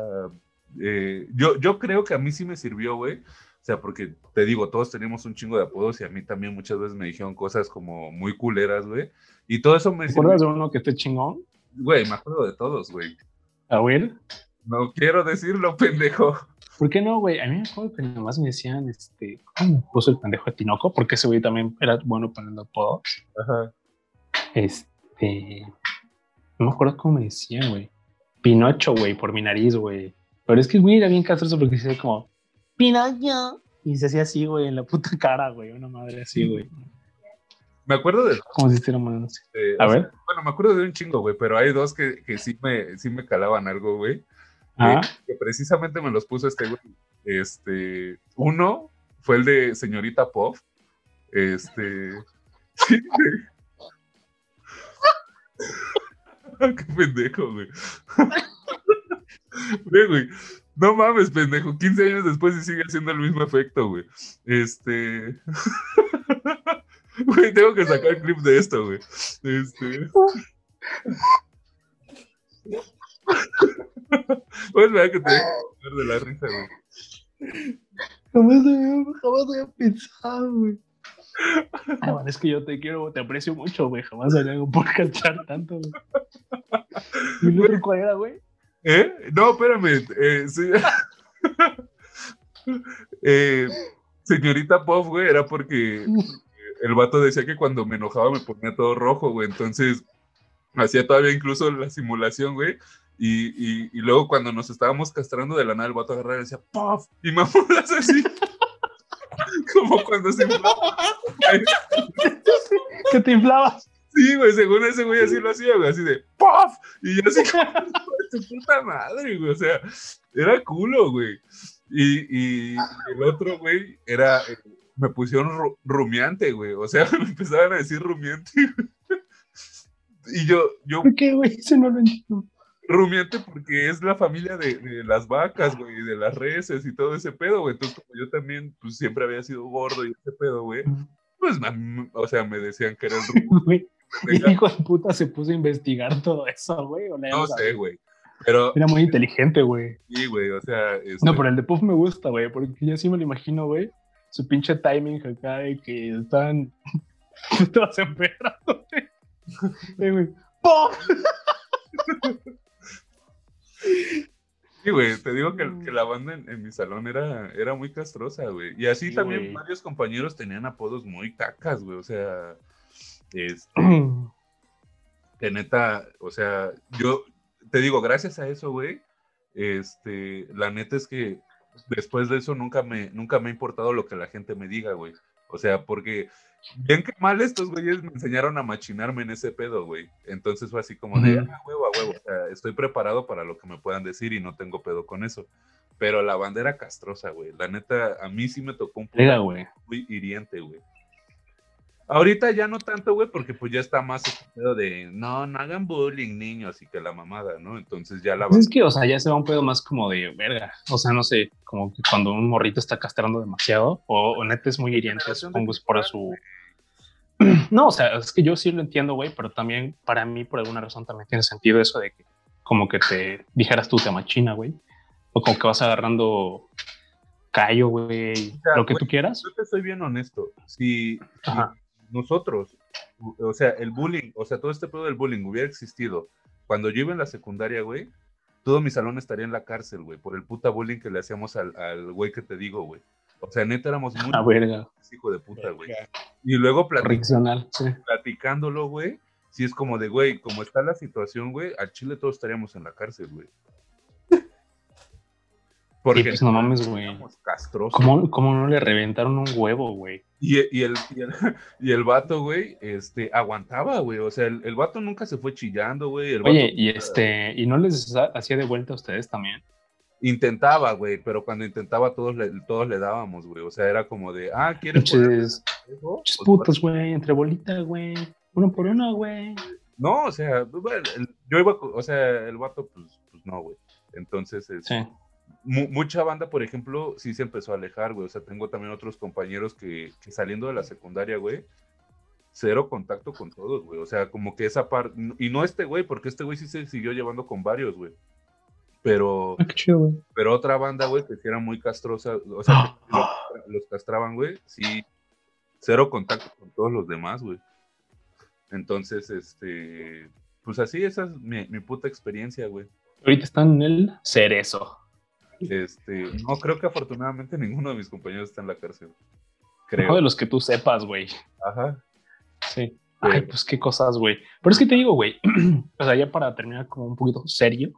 eh, yo, yo creo que a mí sí me sirvió, güey. O sea, porque te digo, todos tenemos un chingo de apodos y a mí también muchas veces me dijeron cosas como muy culeras, güey. Y todo eso me ¿Te acuerdas de uno que esté chingón? Güey, me acuerdo de todos, güey. A ver. No quiero decirlo, pendejo. ¿Por qué no, güey? A mí me acuerdo que nomás me decían, este, ¿cómo me puso el pendejo de Tinoco? Porque ese güey también era bueno poniendo apodos. Ajá. Este, no me acuerdo cómo me decían, güey. Pinocho, güey, por mi nariz, güey. Pero es que, güey, era bien castroso porque decía como, Pinocho. Y se hacía así, güey, en la puta cara, güey. Una madre así, güey. Me acuerdo de. Si estuviera así. de- A sea, ver. bueno, me acuerdo de un chingo, güey, pero hay dos que, que sí, me, sí me calaban algo, güey. Ah, que precisamente me los puso este güey. Este, uno fue el de señorita Pop. Este, sí. Qué pendejo, güey. Ve, güey. No mames, pendejo. 15 años después y sigue haciendo el mismo efecto, güey. Este. Güey, tengo que sacar clip de esto, güey. Este. Pues vea que te dejes de la risa, güey. Jamás había, jamás había pensado, güey. Ay, man, es que yo te quiero, te aprecio mucho, güey. Jamás había un podcast echar tanto, güey. ¿Y luego cuál era, güey? ¿Eh? No, espérame. Eh. Eh, señorita Puff, güey, era porque el vato decía que cuando me enojaba me ponía todo rojo, güey. Entonces hacía todavía incluso la simulación, güey. Y, y, luego cuando nos estábamos castrando de la nada, el vato agarraba y decía, ¡Puff! Y mamulas así. Como cuando se inflaba. ¿Qué te inflabas? Sí, güey, según ese güey así lo hacía, güey, así de ¡Puff! Y yo así tu puta madre, güey, o sea, era culo, güey. Y, y el otro, güey, era, eh, me pusieron ru- rumiante, güey, o sea, me empezaban a decir rumiante, güey. Y yo, yo, ¿Por qué, güey? Eso no lo entiendo. rumiante porque es la familia de, de las vacas, güey, y de las reses y todo ese pedo, güey. Entonces, como yo también, pues siempre había sido gordo y ese pedo, güey, pues, o sea, me decían que era el rumiante. El hijo de puta se puso a investigar todo eso, güey. No sé, güey. Pero, Era muy inteligente, güey. sí, güey, o sea, este, No, pero el de Puff me gusta, güey, porque yo sí me lo imagino, güey. Su pinche timing acá de que están todos empedrados, güey. Güey. ¡Puff! Sí, güey, te digo que, que la banda en, en mi salón era, era muy castrosa, güey. Y así Sí, también varios compañeros tenían apodos muy cacas, güey. O sea, este, de neta, o sea, yo te digo, gracias a eso, güey, este, la neta es que después de eso nunca me, nunca me ha importado lo que la gente me diga, güey. O sea, porque bien que mal estos güeyes me enseñaron a machinarme en ese pedo, güey. Entonces fue así como de, ah, huevo, a huevo. O sea, estoy preparado para lo que me puedan decir y no tengo pedo con eso. Pero la bandera castrosa, güey. La neta, a mí sí me tocó un poco Mira, muy hiriente, güey. Ahorita ya no tanto, güey, porque pues ya está más este pedo de no, no hagan bullying, niños, y que la mamada, ¿no? Entonces ya la Pues es que, o sea, ya se va un pedo más como de verga. O sea, no sé, como que cuando un morrito está castrando demasiado, o, o neta es muy hiriente, supongo es por su. No, o sea, es que yo sí lo entiendo, güey, pero también para mí, por alguna razón, también tiene sentido eso de que, como que te dijeras tú, te machina, güey. O como que vas agarrando callo, güey, sea, lo que tú quieras. Yo te soy bien honesto. Si, si Ajá. Nosotros, o sea, el bullying, o sea, todo este pedo del bullying hubiera existido cuando yo iba en la secundaria, güey, todo mi salón estaría en la cárcel, güey, por el puta bullying que le hacíamos al, al güey que te digo, güey. O sea, neta éramos muy A verga, hijo de puta, güey. Y luego plati- correccional, sí. platicándolo, güey, si es como de, güey, como está la situación, güey, al Chile todos estaríamos en la cárcel, güey. Porque pues no mames, güey. ¿Cómo, ¿Cómo no le reventaron un huevo, güey? Y, y el, y, el, y el vato, güey, este, aguantaba, güey. O sea, el, el vato nunca se fue chillando, güey. el Oye, vato y este, ¿y no les ha- hacía de vuelta a ustedes también? Intentaba, güey, pero cuando intentaba todos le, todos le dábamos, güey. O sea, era como de, ah, ¿quieres pinches Pues, putos, güey, entre bolitas, güey. Uno por uno, güey. No, o sea, el- yo iba, o sea, el vato, pues, pues no, güey. Entonces, es, Sí. Mu- mucha banda, por ejemplo, sí se empezó a alejar, güey. O sea, tengo también otros compañeros que, que saliendo de la secundaria, güey, cero contacto con todos, güey. O sea, como que esa parte, y no este güey, porque este güey sí se siguió llevando con varios, güey. Pero, Ah, qué chido, güey. pero otra banda, güey, que sí era muy castrosa, o sea, que los, los castraban, güey, sí, cero contacto con todos los demás, güey. Entonces, este, pues así, esa es mi, mi puta experiencia, güey. Ahorita están en el cerezo. Este, no, creo que afortunadamente ninguno de mis compañeros está en la cárcel. Creo. de los que tú sepas, güey. Ajá. Sí. Ay, pues qué cosas, güey. Pero es que te digo, güey, o sea, ya para terminar como un poquito serio,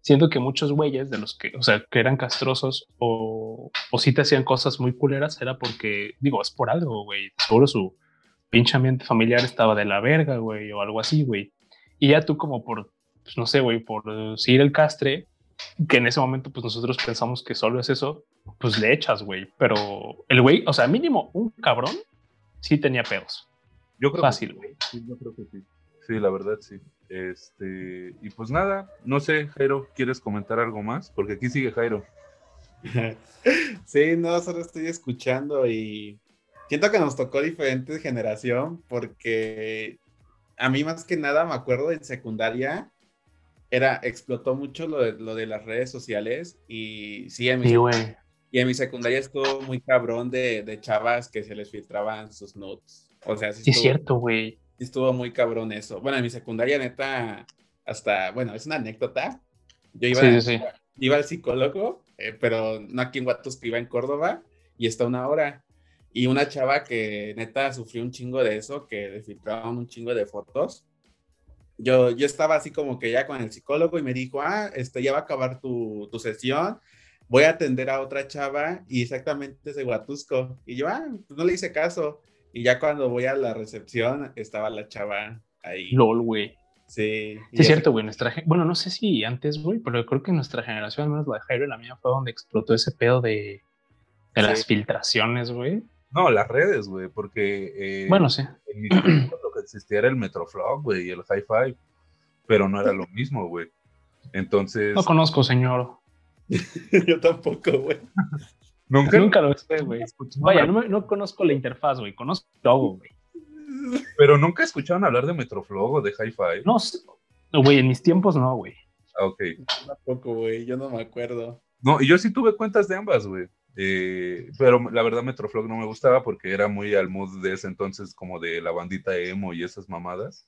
siento que muchos güeyes de los que, o sea, que eran castrosos o, o sí te hacían cosas muy culeras, era porque, digo, es por algo, güey. Seguro su pinche ambiente familiar estaba de la verga, güey, o algo así, güey. Y ya tú como por, pues no sé, güey, por seguir el castre, que en ese momento pues nosotros pensamos que solo es eso, pues le echas, güey. Pero el güey, o sea, mínimo un cabrón sí tenía pedos. Yo creo Fácil, que, güey. sí, yo creo que sí. Sí, la verdad, sí. Este, y pues nada, no sé, Jairo, ¿quieres comentar algo más? Porque aquí sigue Jairo. Sí, no, solo estoy escuchando y siento que nos tocó diferente generación porque a mí más que nada me acuerdo en secundaria era, explotó mucho lo de, lo de las redes sociales y sí, en mi, Sí, y en mi secundaria estuvo muy cabrón de, de chavas que se les filtraban sus notes. O sea, sí Sí, es estuvo, cierto, güey. sí estuvo muy cabrón eso. Bueno, en mi secundaria neta, hasta, bueno, es una anécdota. Yo iba, sí. iba al psicólogo, eh, pero no aquí en Huatusco, iba en Córdoba y está una hora. Y una chava que neta sufrió un chingo de eso, que le filtraban un chingo de fotos. Yo, yo estaba así como que ya con el psicólogo y me dijo, ah, este, ya va a acabar tu, tu sesión, voy a atender a otra chava y exactamente es de Huatusco. Y yo, ah, pues no le hice caso. Y ya cuando voy a la recepción, estaba la chava ahí. LOL, güey. Sí. Sí, es cierto, güey. Nuestra, bueno, no sé si antes, güey, pero creo que nuestra generación, al menos la de Jairo y la mía, fue donde explotó ese pedo de, de las filtraciones, güey. No, las redes, güey, porque eh, Bueno, sí. en mi tiempo lo que existía era el Metroflog, güey, y el Hi-Fi, pero no era lo mismo, güey. Entonces, No conozco, señor. yo tampoco, güey. nunca, Nunca lo sé, güey. Vaya, no, me- no conozco la interfaz, güey. Conozco logo, güey. pero nunca escucharon hablar de Metroflog o de Hi-Fi. No sé. Güey, en mis tiempos no, güey. Ah, ok. Tampoco, güey. Yo no me acuerdo. No, y yo sí tuve cuentas de ambas, güey. Eh, pero la verdad Metroflog no me gustaba porque era muy al mood de ese entonces como de la bandita emo y esas mamadas.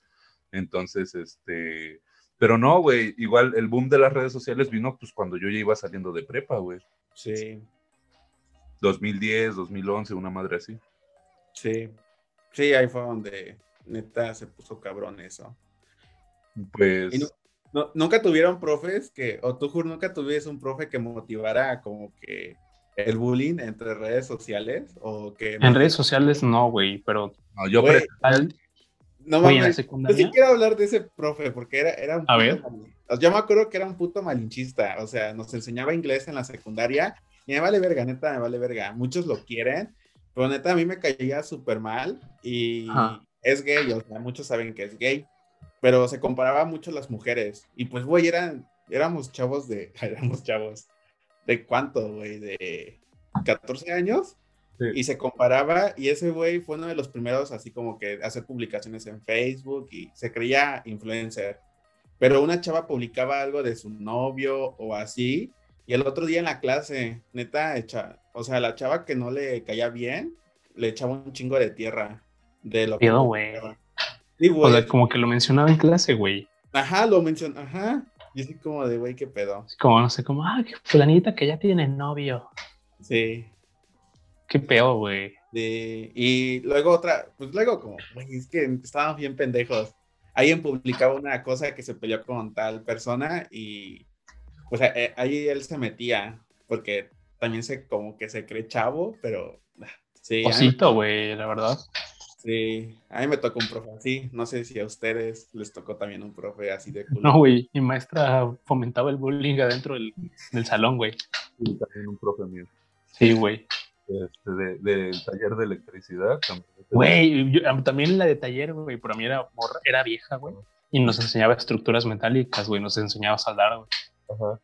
Entonces, este... Pero no, güey, igual el boom de las redes sociales vino pues cuando yo ya iba saliendo de prepa, güey. Sí, 2010, 2011, una madre así. sí. Sí, ahí fue donde neta se puso cabrón eso. Pues... Y no- no- nunca tuvieron profes que, o tú, Jur, nunca tuviste un profe que motivara como que el bullying entre redes sociales o que... En redes sociales no, güey, pero No, yo Güey, al- No Güey, mames, yo sí quiero hablar de ese profe porque era, era un A ver. mal- Yo me acuerdo que era un puto malinchista, o sea, nos enseñaba inglés en la secundaria y me vale verga, neta, me vale verga. Muchos lo quieren, pero neta a mí me caía súper mal y Ajá. es gay, o sea, muchos saben que es gay, pero se comparaba mucho a las mujeres y pues, güey, eran, éramos chavos de, éramos chavos, ¿de cuánto, güey? De 14 años. Sí. Y se comparaba, y ese güey fue uno de los primeros, así como que hacer publicaciones en Facebook y se creía influencer. Pero una chava publicaba algo de su novio o así, y el otro día en la clase, neta, echa, o sea, la chava que no le caía bien, le echaba un chingo de tierra de lo que Pedo, güey. Sí, o sea, como que lo mencionaba en clase, güey. Ajá, lo mencionó, ajá. Y así como de, güey, qué pedo. Como, no sé, como, ah, que fulanita que ya tiene novio. Sí. Qué pedo, güey. De, y luego otra, pues luego como, güey, es que estábamos bien pendejos. Alguien publicaba una cosa que se peleó con tal persona y pues ahí él se metía porque también se como que se cree chavo, pero ah, sí, Osito, güey, la verdad. Sí, a mí me tocó un profe así. No sé si a ustedes les tocó también un profe así de culo. No, güey. Mi maestra fomentaba el bullying adentro del, del salón, güey. y también un profe mío. Sí, güey. Este, de, del taller de electricidad. también. Güey, yo- también la de taller, güey, pero a mí era morra, era vieja, güey. Y nos enseñaba estructuras metálicas, güey. Nos enseñaba a soldar, güey. Ajá.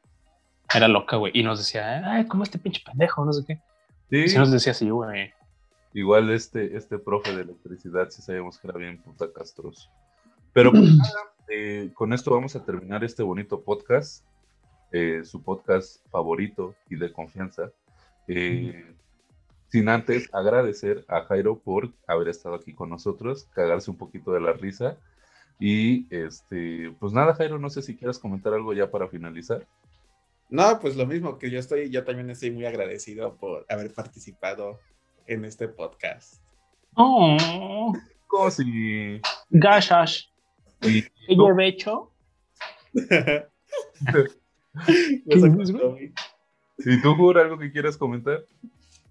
Era loca, güey. Y nos decía, ay, ¿cómo este pinche pendejo? No sé qué. Y Sí, sí nos decía así, güey. Igual este, este profe de electricidad sí sabíamos que era bien puta castroso. Pero pues nada, eh, con esto vamos a terminar este bonito podcast, eh, su podcast favorito y de confianza. Eh, sin antes agradecer a Jairo por haber estado aquí con nosotros, cagarse un poquito de la risa. Y este, pues nada, Jairo, no sé si quieras comentar algo ya para finalizar. No, pues lo mismo que yo estoy, yo también estoy muy agradecido por haber participado en este podcast. Oh, Como si. gashas. y- ¿Qué lleve hecho? Eso dices, contó mi- ¿Y tú, Jura, algo que quieras comentar?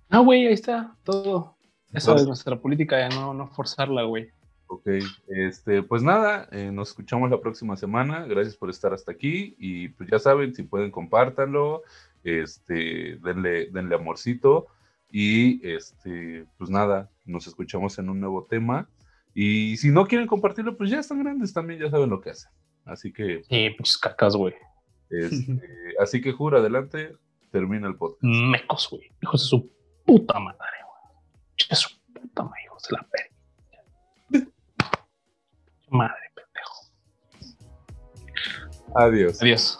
No, güey, ahí está todo. Eso es nuestra política de no, no forzarla, güey. Ok, este, pues nada, eh, nos escuchamos la próxima semana. Gracias por estar hasta aquí. Y pues ya saben, si pueden, compártanlo. Este, denle, denle amorcito. Y este, pues nada, nos escuchamos en un nuevo tema. Y si no quieren compartirlo, pues ya están grandes también, ya saben lo que hacen. Así que, Sí, pinches cacas, güey. este, así que jura, adelante, termina el podcast. Mecos, güey. Hijos de su puta madre, güey. De su puta madre, hijos de la verga. Madre, pendejo. Adiós. Adiós.